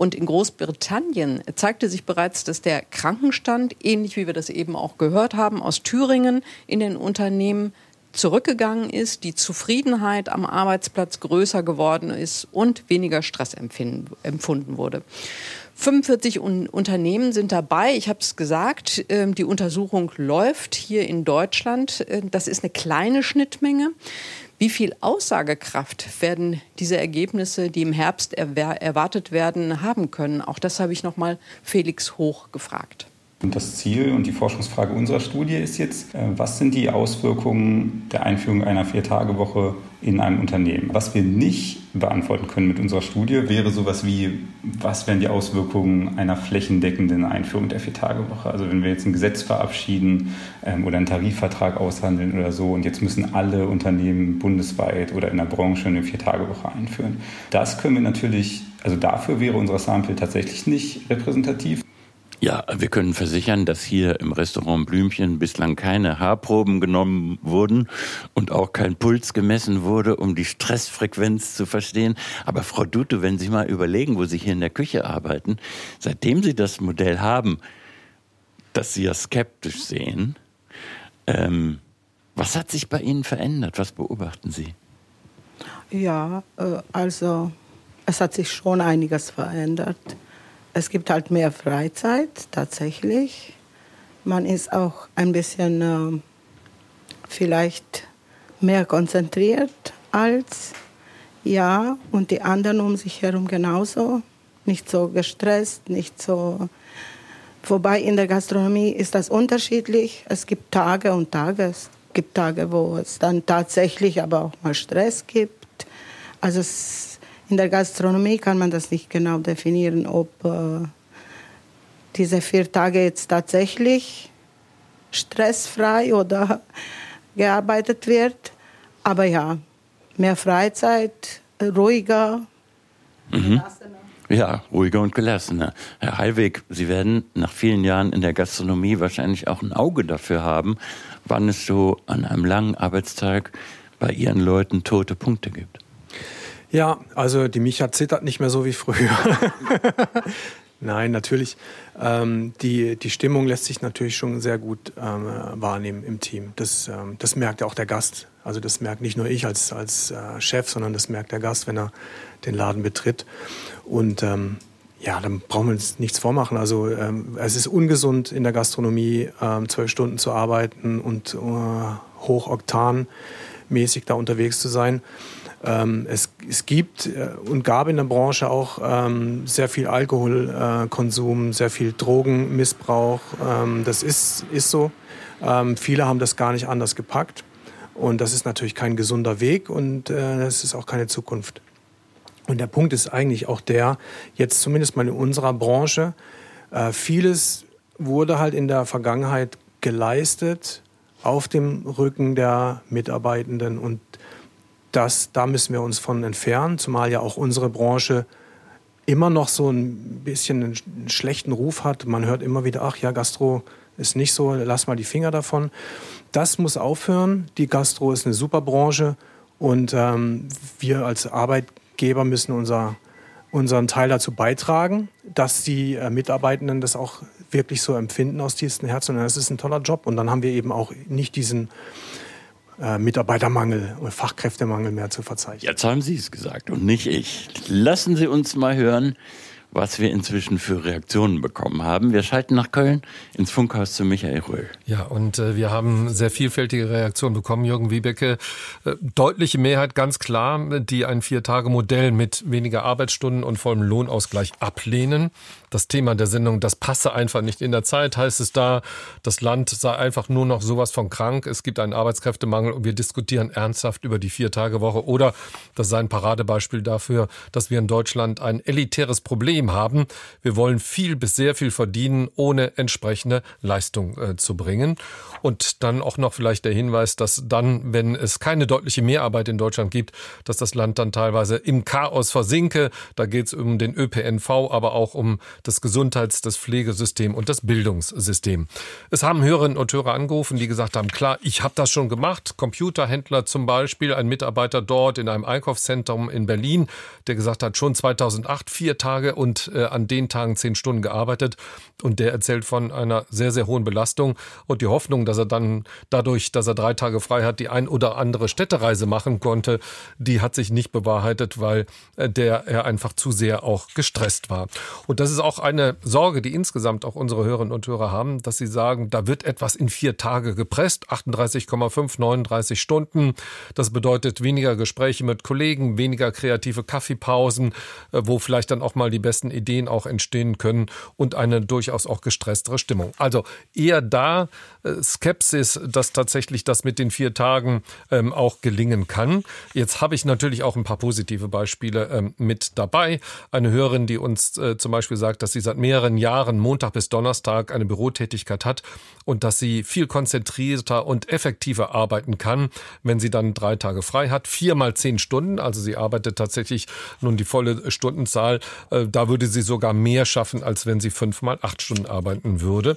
Und in Großbritannien zeigte sich bereits, dass der Krankenstand, ähnlich wie wir das eben auch gehört haben, aus Thüringen in den Unternehmen zurückgegangen ist, die Zufriedenheit am Arbeitsplatz größer geworden ist und weniger Stress empfunden wurde. 45 Unternehmen sind dabei. Ich habe es gesagt, ähm, die Untersuchung läuft hier in Deutschland. Äh, das ist eine kleine Schnittmenge. Wie viel Aussagekraft werden diese Ergebnisse, die im Herbst erwartet werden, haben können? Auch das habe ich noch mal Felix Hoch gefragt. Und das Ziel und die Forschungsfrage unserer Studie ist jetzt, äh, was sind die Auswirkungen der Einführung einer Viertagewoche in einem Unternehmen? Was wir nicht beantworten können mit unserer Studie, wäre sowas wie, was wären die Auswirkungen einer flächendeckenden Einführung der Viertagewoche? Also wenn wir jetzt ein Gesetz verabschieden ähm, oder einen Tarifvertrag aushandeln oder so und jetzt müssen alle Unternehmen bundesweit oder in der Branche eine Viertagewoche einführen. Das können wir natürlich, also dafür wäre unser Sample tatsächlich nicht repräsentativ. Ja, wir können versichern, dass hier im Restaurant Blümchen bislang keine Haarproben genommen wurden und auch kein Puls gemessen wurde, um die Stressfrequenz zu verstehen. Aber Frau Dute, wenn Sie mal überlegen, wo Sie hier in der Küche arbeiten, seitdem Sie das Modell haben, das Sie ja skeptisch sehen, ähm, was hat sich bei Ihnen verändert? Was beobachten Sie? Ja, äh, also es hat sich schon einiges verändert es gibt halt mehr Freizeit tatsächlich. Man ist auch ein bisschen äh, vielleicht mehr konzentriert als ja und die anderen um sich herum genauso. Nicht so gestresst, nicht so. Wobei in der Gastronomie ist das unterschiedlich. Es gibt Tage und Tage. Es gibt Tage, wo es dann tatsächlich aber auch mal Stress gibt. Also es, in der Gastronomie kann man das nicht genau definieren, ob äh, diese vier Tage jetzt tatsächlich stressfrei oder gearbeitet wird. Aber ja, mehr Freizeit, ruhiger. Mhm. Ja, ruhiger und gelassener. Herr Heilweg, Sie werden nach vielen Jahren in der Gastronomie wahrscheinlich auch ein Auge dafür haben, wann es so an einem langen Arbeitstag bei Ihren Leuten tote Punkte gibt. Ja, also die Micha zittert nicht mehr so wie früher. Nein, natürlich. Ähm, die, die Stimmung lässt sich natürlich schon sehr gut ähm, wahrnehmen im Team. Das, ähm, das merkt auch der Gast. Also das merkt nicht nur ich als, als äh, Chef, sondern das merkt der Gast, wenn er den Laden betritt. Und ähm, ja, dann brauchen wir uns nichts vormachen. Also ähm, es ist ungesund in der Gastronomie ähm, zwölf Stunden zu arbeiten und äh, hochoktanmäßig da unterwegs zu sein. Ähm, es, es, gibt äh, und gab in der Branche auch ähm, sehr viel Alkoholkonsum, äh, sehr viel Drogenmissbrauch. Ähm, das ist, ist so. Ähm, viele haben das gar nicht anders gepackt. Und das ist natürlich kein gesunder Weg und äh, das ist auch keine Zukunft. Und der Punkt ist eigentlich auch der, jetzt zumindest mal in unserer Branche, äh, vieles wurde halt in der Vergangenheit geleistet auf dem Rücken der Mitarbeitenden und das, da müssen wir uns von entfernen, zumal ja auch unsere Branche immer noch so ein bisschen einen schlechten Ruf hat. Man hört immer wieder, ach ja, Gastro ist nicht so, lass mal die Finger davon. Das muss aufhören. Die Gastro ist eine super Branche und ähm, wir als Arbeitgeber müssen unser, unseren Teil dazu beitragen, dass die äh, Mitarbeitenden das auch wirklich so empfinden aus tiefstem Herzen. Und das ist ein toller Job. Und dann haben wir eben auch nicht diesen äh, Mitarbeitermangel oder Fachkräftemangel mehr zu verzeichnen. Jetzt haben Sie es gesagt und nicht ich. Lassen Sie uns mal hören, was wir inzwischen für Reaktionen bekommen haben. Wir schalten nach Köln ins Funkhaus zu Michael Röhl. Ja, und äh, wir haben sehr vielfältige Reaktionen bekommen. Jürgen Wiebecke, äh, deutliche Mehrheit ganz klar, die ein Vier-Tage-Modell mit weniger Arbeitsstunden und vollem Lohnausgleich ablehnen. Das Thema der Sendung, das passe einfach nicht in der Zeit, heißt es da, das Land sei einfach nur noch sowas von krank. Es gibt einen Arbeitskräftemangel und wir diskutieren ernsthaft über die Vier-Tage-Woche. Oder das sei ein Paradebeispiel dafür, dass wir in Deutschland ein elitäres Problem Problem haben. Wir wollen viel bis sehr viel verdienen, ohne entsprechende Leistung äh, zu bringen. Und dann auch noch vielleicht der Hinweis, dass dann, wenn es keine deutliche Mehrarbeit in Deutschland gibt, dass das Land dann teilweise im Chaos versinke. Da geht es um den ÖPNV, aber auch um das Gesundheits-, das Pflegesystem und das Bildungssystem. Es haben Hörerinnen und Hörer angerufen, die gesagt haben, klar, ich habe das schon gemacht. Computerhändler zum Beispiel, ein Mitarbeiter dort in einem Einkaufszentrum in Berlin, der gesagt hat, schon 2008 vier Tage und äh, an den Tagen zehn Stunden gearbeitet. Und der erzählt von einer sehr, sehr hohen Belastung und die Hoffnung, dass er dann dadurch, dass er drei Tage frei hat, die ein oder andere Städtereise machen konnte, die hat sich nicht bewahrheitet, weil äh, der er einfach zu sehr auch gestresst war. Und das ist auch eine Sorge, die insgesamt auch unsere Hörerinnen und Hörer haben, dass sie sagen, da wird etwas in vier Tage gepresst, 38,5, 39 Stunden. Das bedeutet weniger Gespräche mit Kollegen, weniger kreative Kaffeepausen, äh, wo vielleicht dann auch mal die besten Ideen auch entstehen können und eine durchaus auch gestresstere Stimmung. Also eher da äh, Skepsis, dass tatsächlich das mit den vier Tagen ähm, auch gelingen kann. Jetzt habe ich natürlich auch ein paar positive Beispiele ähm, mit dabei. Eine Hörerin, die uns äh, zum Beispiel sagt, dass sie seit mehreren Jahren Montag bis Donnerstag eine Bürotätigkeit hat und dass sie viel konzentrierter und effektiver arbeiten kann, wenn sie dann drei Tage frei hat. Viermal zehn Stunden, also sie arbeitet tatsächlich nun die volle Stundenzahl. Äh, da würde sie sogar mehr schaffen, als wenn sie fünfmal acht Stunden arbeiten würde.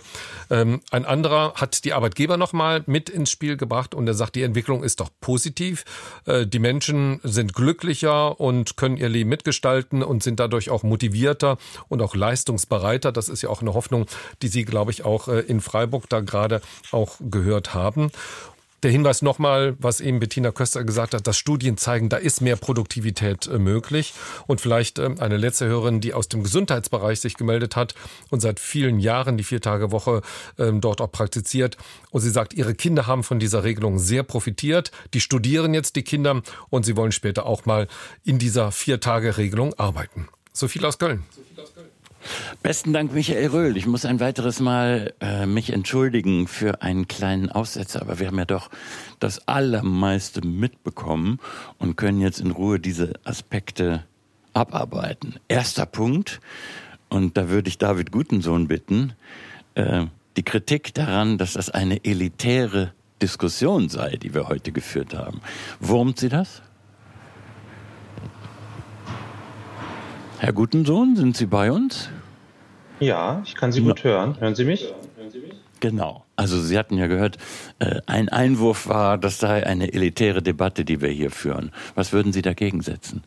Ähm, ein anderer hat die Arbeitgeber nochmal mit ins Spiel gebracht und er sagt, die Entwicklung ist doch positiv. Äh, die Menschen sind glücklicher und können ihr Leben mitgestalten und sind dadurch auch motivierter und auch leistungsbereiter. Das ist ja auch eine Hoffnung, die Sie, glaube ich, auch äh, in Freiburg da gerade auch gehört haben. Der Hinweis nochmal, was eben Bettina Köster gesagt hat, dass Studien zeigen, da ist mehr Produktivität äh, möglich. Und vielleicht äh, eine letzte Hörerin, die aus dem Gesundheitsbereich sich gemeldet hat und seit vielen Jahren die Viertagewoche äh, dort auch praktiziert. Und sie sagt, ihre Kinder haben von dieser Regelung sehr profitiert. Die studieren jetzt die Kinder und sie wollen später auch mal in dieser Vier-Tage-Regelung arbeiten. So viel aus Köln. So viel aus Köln. Besten Dank, Michael Röhl. Ich muss ein weiteres Mal äh, mich entschuldigen für einen kleinen Aussetzer, aber wir haben ja doch das Allermeiste mitbekommen und können jetzt in Ruhe diese Aspekte abarbeiten. Erster Punkt, und da würde ich David Gutensohn bitten, äh, die Kritik daran, dass das eine elitäre Diskussion sei, die wir heute geführt haben. Wurmt Sie das? Herr Gutensohn, sind Sie bei uns? Ja, ich kann Sie gut hören. Hören Sie mich? Genau. Also Sie hatten ja gehört, äh, ein Einwurf war, das sei eine elitäre Debatte, die wir hier führen. Was würden Sie dagegen setzen?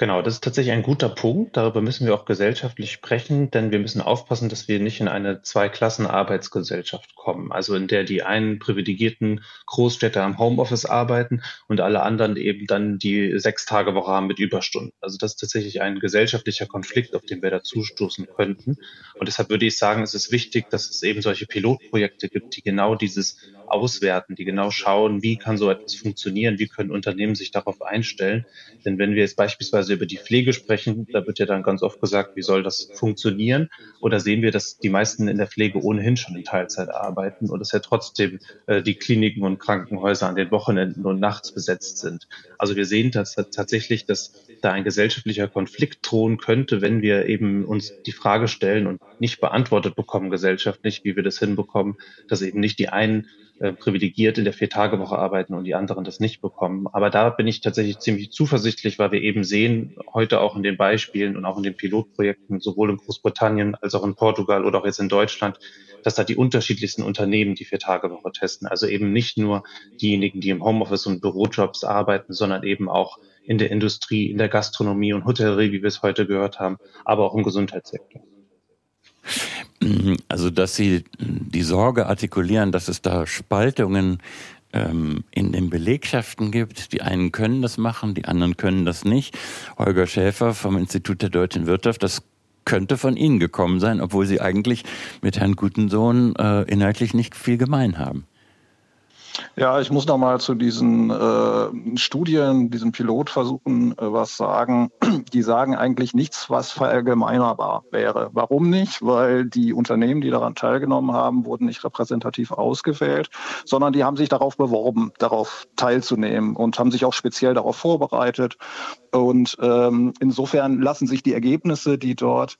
Genau, das ist tatsächlich ein guter Punkt. Darüber müssen wir auch gesellschaftlich sprechen, denn wir müssen aufpassen, dass wir nicht in eine Zweiklassen-Arbeitsgesellschaft kommen, also in der die einen privilegierten Großstädter am Homeoffice arbeiten und alle anderen eben dann die Sechs-Tage-Woche haben mit Überstunden. Also das ist tatsächlich ein gesellschaftlicher Konflikt, auf den wir da zustoßen könnten. Und deshalb würde ich sagen, es ist wichtig, dass es eben solche Pilotprojekte gibt, die genau dieses auswerten, die genau schauen, wie kann so etwas funktionieren, wie können Unternehmen sich darauf einstellen. Denn wenn wir jetzt beispielsweise über die Pflege sprechen, da wird ja dann ganz oft gesagt, wie soll das funktionieren? Oder sehen wir, dass die meisten in der Pflege ohnehin schon in Teilzeit arbeiten und dass ja trotzdem äh, die Kliniken und Krankenhäuser an den Wochenenden und nachts besetzt sind. Also wir sehen dass, tatsächlich, dass da ein gesellschaftlicher Konflikt drohen könnte, wenn wir eben uns die Frage stellen und nicht beantwortet bekommen gesellschaftlich, wie wir das hinbekommen, dass eben nicht die einen äh, privilegiert in der Vier-Tage-Woche arbeiten und die anderen das nicht bekommen. Aber da bin ich tatsächlich ziemlich zuversichtlich, weil wir eben sehen, heute auch in den Beispielen und auch in den Pilotprojekten, sowohl in Großbritannien als auch in Portugal oder auch jetzt in Deutschland, dass da die unterschiedlichsten Unternehmen die Vier-Tage-Woche testen. Also eben nicht nur diejenigen, die im Homeoffice und Bürojobs arbeiten, sondern eben auch in der Industrie, in der Gastronomie und Hotellerie, wie wir es heute gehört haben, aber auch im Gesundheitssektor. Also, dass Sie die Sorge artikulieren, dass es da Spaltungen ähm, in den Belegschaften gibt. Die einen können das machen, die anderen können das nicht. Holger Schäfer vom Institut der deutschen Wirtschaft, das könnte von Ihnen gekommen sein, obwohl Sie eigentlich mit Herrn Gutensohn äh, inhaltlich nicht viel gemein haben. Ja, ich muss noch mal zu diesen äh, Studien, diesen Pilotversuchen äh, was sagen. Die sagen eigentlich nichts, was verallgemeinerbar wäre. Warum nicht? Weil die Unternehmen, die daran teilgenommen haben, wurden nicht repräsentativ ausgewählt, sondern die haben sich darauf beworben, darauf teilzunehmen und haben sich auch speziell darauf vorbereitet. Und ähm, insofern lassen sich die Ergebnisse, die dort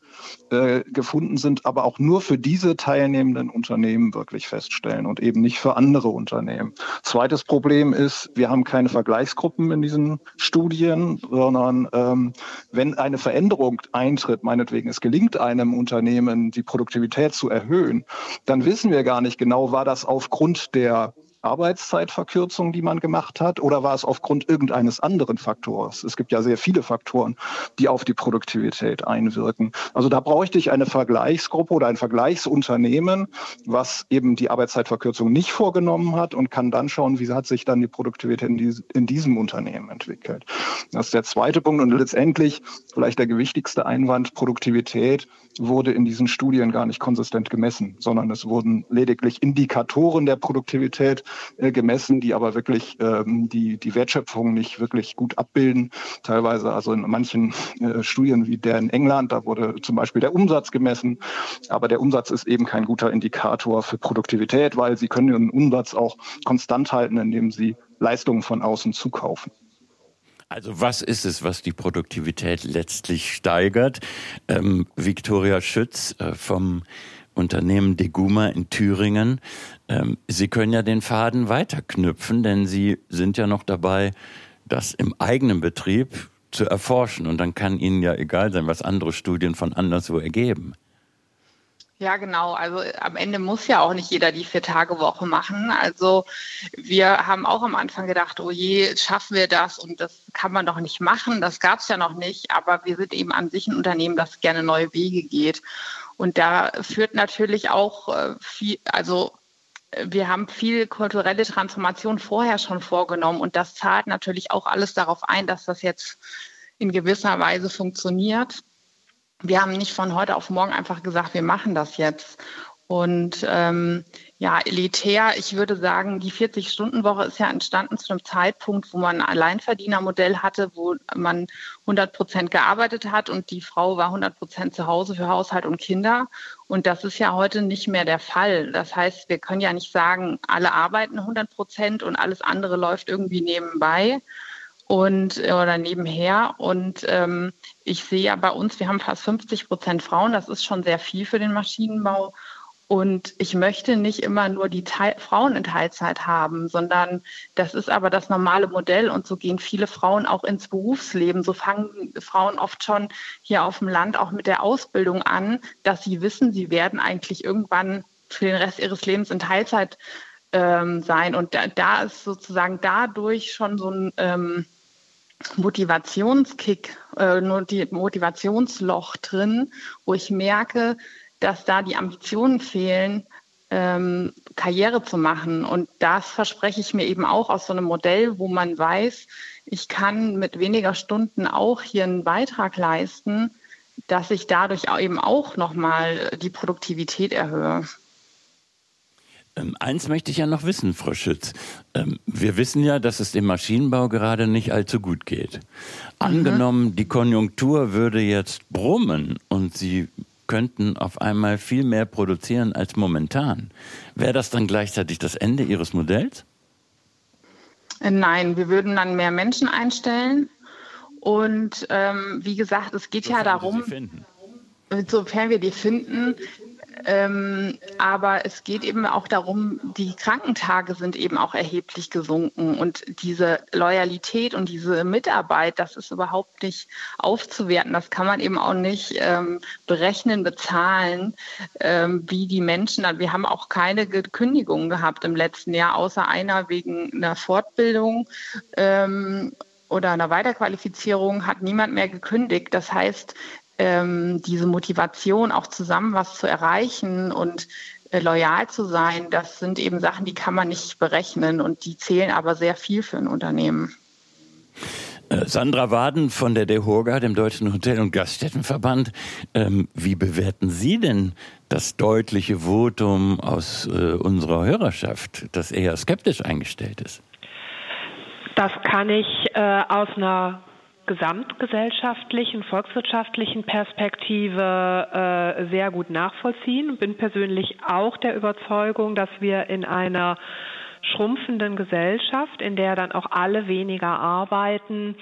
äh, gefunden sind, aber auch nur für diese teilnehmenden Unternehmen wirklich feststellen und eben nicht für andere Unternehmen. Zweites Problem ist, wir haben keine Vergleichsgruppen in diesen Studien, sondern ähm, wenn eine Veränderung eintritt, meinetwegen es gelingt einem Unternehmen, die Produktivität zu erhöhen, dann wissen wir gar nicht genau, war das aufgrund der Arbeitszeitverkürzung, die man gemacht hat, oder war es aufgrund irgendeines anderen Faktors? Es gibt ja sehr viele Faktoren, die auf die Produktivität einwirken. Also da bräuchte ich eine Vergleichsgruppe oder ein Vergleichsunternehmen, was eben die Arbeitszeitverkürzung nicht vorgenommen hat und kann dann schauen, wie hat sich dann die Produktivität in, diesem Unternehmen entwickelt. Das ist der zweite Punkt und letztendlich vielleicht der gewichtigste Einwand, Produktivität wurde in diesen Studien gar nicht konsistent gemessen, sondern es wurden lediglich Indikatoren der Produktivität äh, gemessen, die aber wirklich ähm, die, die Wertschöpfung nicht wirklich gut abbilden. Teilweise also in manchen äh, Studien wie der in England, da wurde zum Beispiel der Umsatz gemessen, aber der Umsatz ist eben kein guter Indikator für Produktivität, weil Sie können den Umsatz auch konstant halten, indem Sie Leistungen von außen zukaufen. Also was ist es, was die Produktivität letztlich steigert? Ähm, Viktoria Schütz äh, vom Unternehmen Deguma in Thüringen. Ähm, Sie können ja den Faden weiterknüpfen, denn Sie sind ja noch dabei, das im eigenen Betrieb zu erforschen. Und dann kann Ihnen ja egal sein, was andere Studien von anderswo ergeben. Ja, genau. Also äh, am Ende muss ja auch nicht jeder die Vier-Tage-Woche machen. Also wir haben auch am Anfang gedacht, oh je, schaffen wir das und das kann man doch nicht machen. Das gab es ja noch nicht. Aber wir sind eben an sich ein Unternehmen, das gerne neue Wege geht. Und da führt natürlich auch äh, viel, also wir haben viel kulturelle Transformation vorher schon vorgenommen und das zahlt natürlich auch alles darauf ein, dass das jetzt in gewisser Weise funktioniert. Wir haben nicht von heute auf morgen einfach gesagt, wir machen das jetzt. Und ähm, ja, elitär, ich würde sagen, die 40-Stunden-Woche ist ja entstanden zu einem Zeitpunkt, wo man ein Alleinverdienermodell hatte, wo man 100 Prozent gearbeitet hat und die Frau war 100 Prozent zu Hause für Haushalt und Kinder. Und das ist ja heute nicht mehr der Fall. Das heißt, wir können ja nicht sagen, alle arbeiten 100 Prozent und alles andere läuft irgendwie nebenbei und oder nebenher. Und ähm, ich sehe ja bei uns, wir haben fast 50 Prozent Frauen. Das ist schon sehr viel für den Maschinenbau. Und ich möchte nicht immer nur die Teil Frauen in Teilzeit haben, sondern das ist aber das normale Modell. Und so gehen viele Frauen auch ins Berufsleben. So fangen Frauen oft schon hier auf dem Land auch mit der Ausbildung an, dass sie wissen, sie werden eigentlich irgendwann für den Rest ihres Lebens in Teilzeit ähm, sein. Und da, da, ist sozusagen dadurch schon so ein ähm, Motivationskick, äh, nur die Motivationsloch drin, wo ich merke, dass da die Ambitionen fehlen, ähm, Karriere zu machen. Und das verspreche ich mir eben auch aus so einem Modell, wo man weiß, ich kann mit weniger Stunden auch hier einen Beitrag leisten, dass ich dadurch eben auch nochmal die Produktivität erhöhe. Ähm, eins möchte ich ja noch wissen, Frau Schütz. Ähm, wir wissen ja, dass es dem Maschinenbau gerade nicht allzu gut geht. Mhm. Angenommen, die Konjunktur würde jetzt brummen und Sie könnten auf einmal viel mehr produzieren als momentan. Wäre das dann gleichzeitig das Ende Ihres Modells? Äh, nein, wir würden dann mehr Menschen einstellen. Und ähm, wie gesagt, es geht ja darum, sofern wir die finden, ähm, aber es geht eben auch darum, die Krankentage sind eben auch erheblich gesunken und diese Loyalität und diese Mitarbeit, das ist überhaupt nicht aufzuwerten. Das kann man eben auch nicht ähm, berechnen, bezahlen, ähm, wie die Menschen. Wir haben auch keine Kündigungen gehabt im letzten Jahr, außer einer wegen einer Fortbildung ähm, oder einer Weiterqualifizierung hat niemand mehr gekündigt. Das heißt, ähm, diese Motivation, auch zusammen was zu erreichen und äh, loyal zu sein, das sind eben Sachen, die kann man nicht berechnen und die zählen aber sehr viel für ein Unternehmen. Äh, Sandra Waden von der DEHOGA, dem Deutschen Hotel- und Gaststättenverband. Ähm, wie bewerten Sie denn das deutliche Votum aus äh, unserer Hörerschaft, das eher skeptisch eingestellt ist? Das kann ich äh, aus einer gesamtgesellschaftlichen, volkswirtschaftlichen Perspektive äh, sehr gut nachvollziehen. Bin persönlich auch der Überzeugung, dass wir in einer schrumpfenden Gesellschaft, in der dann auch alle weniger arbeiten,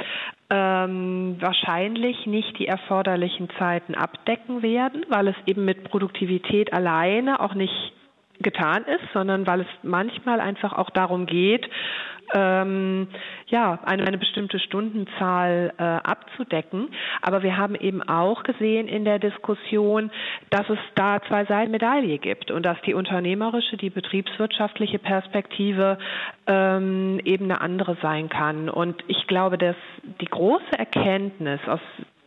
ähm, wahrscheinlich nicht die erforderlichen Zeiten abdecken werden, weil es eben mit Produktivität alleine auch nicht getan ist, sondern weil es manchmal einfach auch darum geht, ähm, ja, eine, eine bestimmte Stundenzahl äh, abzudecken. Aber wir haben eben auch gesehen in der Diskussion, dass es da zwei Seiten Medaille gibt und dass die unternehmerische, die betriebswirtschaftliche Perspektive ähm, eben eine andere sein kann. Und ich glaube, dass die große Erkenntnis aus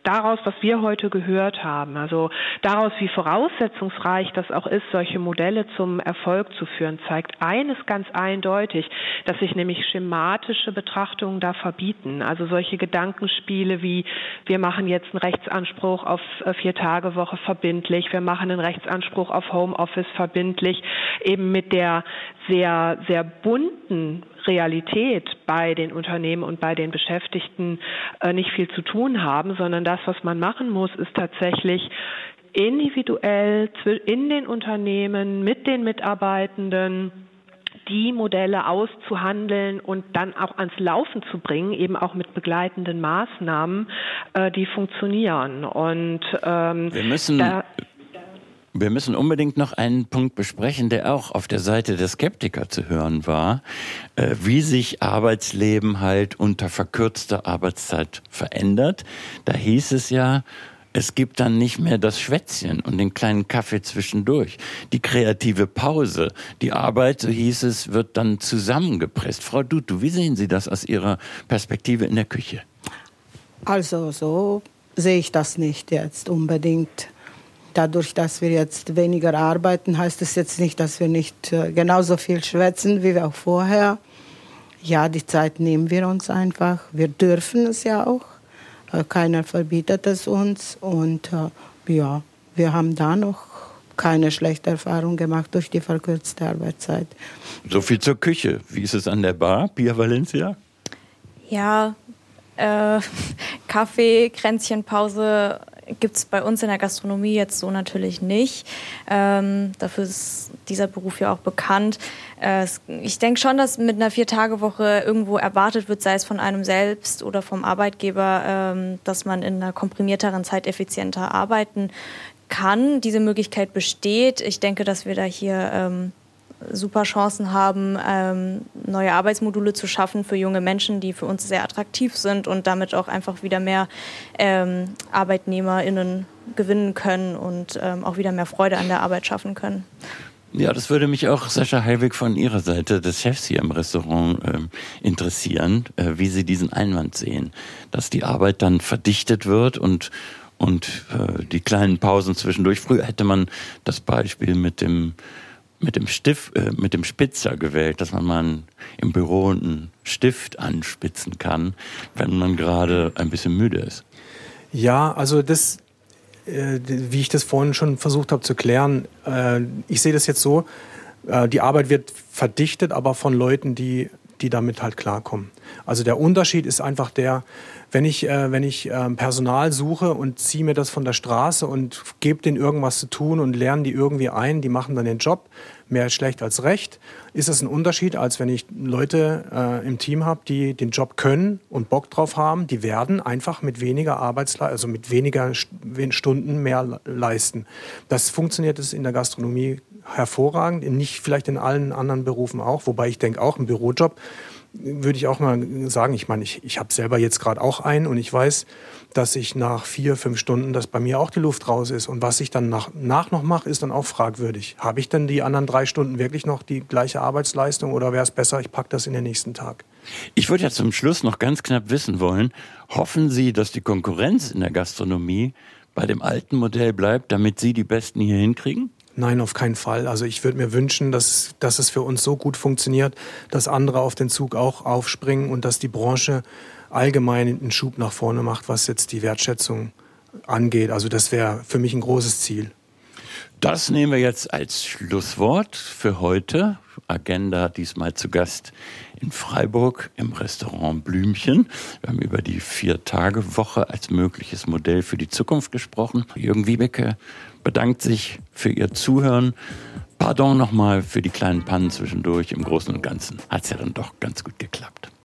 daraus, was wir heute gehört haben, also daraus, wie voraussetzungsreich das auch ist, solche Modelle zum Erfolg zu führen, zeigt eines ganz eindeutig, dass sich nämlich schematische Betrachtungen da verbieten. Also solche Gedankenspiele wie wir machen jetzt einen Rechtsanspruch auf äh, vier Tage Woche verbindlich, wir machen einen Rechtsanspruch auf Homeoffice verbindlich, eben mit der sehr, sehr bunten Realität bei den Unternehmen und bei den Beschäftigten äh, nicht viel zu tun haben, sondern das, was man machen muss, ist tatsächlich individuell in den Unternehmen mit den Mitarbeitenden die Modelle auszuhandeln und dann auch ans Laufen zu bringen, eben auch mit begleitenden Maßnahmen, äh, die funktionieren. Und ähm, wir müssen da, wir müssen unbedingt noch einen Punkt besprechen, der auch auf der Seite der Skeptiker zu hören war, äh, wie sich Arbeitsleben halt unter verkürzter Arbeitszeit verändert. Da hieß es ja, es gibt dann nicht mehr das Schwätzchen und den kleinen Kaffee zwischendurch. Die kreative Pause, die Arbeit, so hieß es, wird dann zusammengepresst. Frau Dutu, wie sehen Sie das aus Ihrer Perspektive in der Küche? Also so sehe ich das nicht jetzt unbedingt. Dadurch, dass wir jetzt weniger arbeiten, heißt es jetzt nicht, dass wir nicht äh, genauso viel schwätzen wie wir auch vorher. Ja, die Zeit nehmen wir uns einfach. Wir dürfen es ja auch. Äh, keiner verbietet es uns. Und äh, ja, wir haben da noch keine schlechte Erfahrung gemacht durch die verkürzte Arbeitszeit. So viel zur Küche. Wie ist es an der Bar, Pia Valencia? Ja, äh, Kaffee, Kränzchenpause gibt es bei uns in der Gastronomie jetzt so natürlich nicht. Ähm, dafür ist dieser Beruf ja auch bekannt. Äh, ich denke schon, dass mit einer Vier-Tage-Woche irgendwo erwartet wird, sei es von einem selbst oder vom Arbeitgeber, ähm, dass man in einer komprimierteren Zeit effizienter arbeiten kann. Diese Möglichkeit besteht. Ich denke, dass wir da hier ähm, super Chancen haben, ähm, neue Arbeitsmodule zu schaffen für junge Menschen, die für uns sehr attraktiv sind und damit auch einfach wieder mehr ähm, ArbeitnehmerInnen gewinnen können und ähm, auch wieder mehr Freude an der Arbeit schaffen können. Ja, das würde mich auch, Sascha Heilwig, von Ihrer Seite des Chefs hier im Restaurant ähm, interessieren, äh, wie Sie diesen Einwand sehen, dass die Arbeit dann verdichtet wird und und äh, die kleinen Pausen zwischendurch. Früher hätte man das Beispiel mit dem mit dem Stift, äh, mit dem Spitzer gewählt, dass man mal im Büro einen Stift anspitzen kann, wenn man gerade ein bisschen müde ist. Ja, also das, äh, wie ich das vorhin schon versucht habe zu klären, äh, ich sehe das jetzt so, äh, die Arbeit wird verdichtet, aber von Leuten, die, die damit halt klarkommen. Also der Unterschied ist einfach der, wenn ich, äh, wenn ich äh, Personal suche und ziehe mir das von der Straße und gebe denen irgendwas zu tun und lerne die irgendwie ein, die machen dann den Job, mehr schlecht als recht, ist es ein Unterschied, als wenn ich Leute äh, im Team habe, die den Job können und Bock drauf haben, die werden einfach mit weniger Arbeitsleistung, also mit weniger Stunden mehr leisten. Das funktioniert es in der Gastronomie hervorragend, nicht vielleicht in allen anderen Berufen auch, wobei ich denke auch, ein Bürojob würde ich auch mal sagen, ich meine, ich, ich habe selber jetzt gerade auch einen und ich weiß, dass ich nach vier, fünf Stunden, dass bei mir auch die Luft raus ist. Und was ich dann nach, nach noch mache, ist dann auch fragwürdig. Habe ich denn die anderen drei Stunden wirklich noch die gleiche Arbeitsleistung oder wäre es besser, ich packe das in den nächsten Tag? Ich würde ja zum Schluss noch ganz knapp wissen wollen, hoffen Sie, dass die Konkurrenz in der Gastronomie bei dem alten Modell bleibt, damit Sie die Besten hier hinkriegen? Nein, auf keinen Fall. Also ich würde mir wünschen, dass, dass es für uns so gut funktioniert, dass andere auf den Zug auch aufspringen und dass die Branche allgemein einen Schub nach vorne macht, was jetzt die Wertschätzung angeht. Also das wäre für mich ein großes Ziel. Das nehmen wir jetzt als Schlusswort für heute. Agenda diesmal zu Gast in Freiburg im Restaurant Blümchen. Wir haben über die Vier-Tage-Woche als mögliches Modell für die Zukunft gesprochen. Jürgen Wiebeke bedankt sich für Ihr Zuhören. Pardon nochmal für die kleinen Pannen zwischendurch. Im Großen und Ganzen hat es ja dann doch ganz gut geklappt.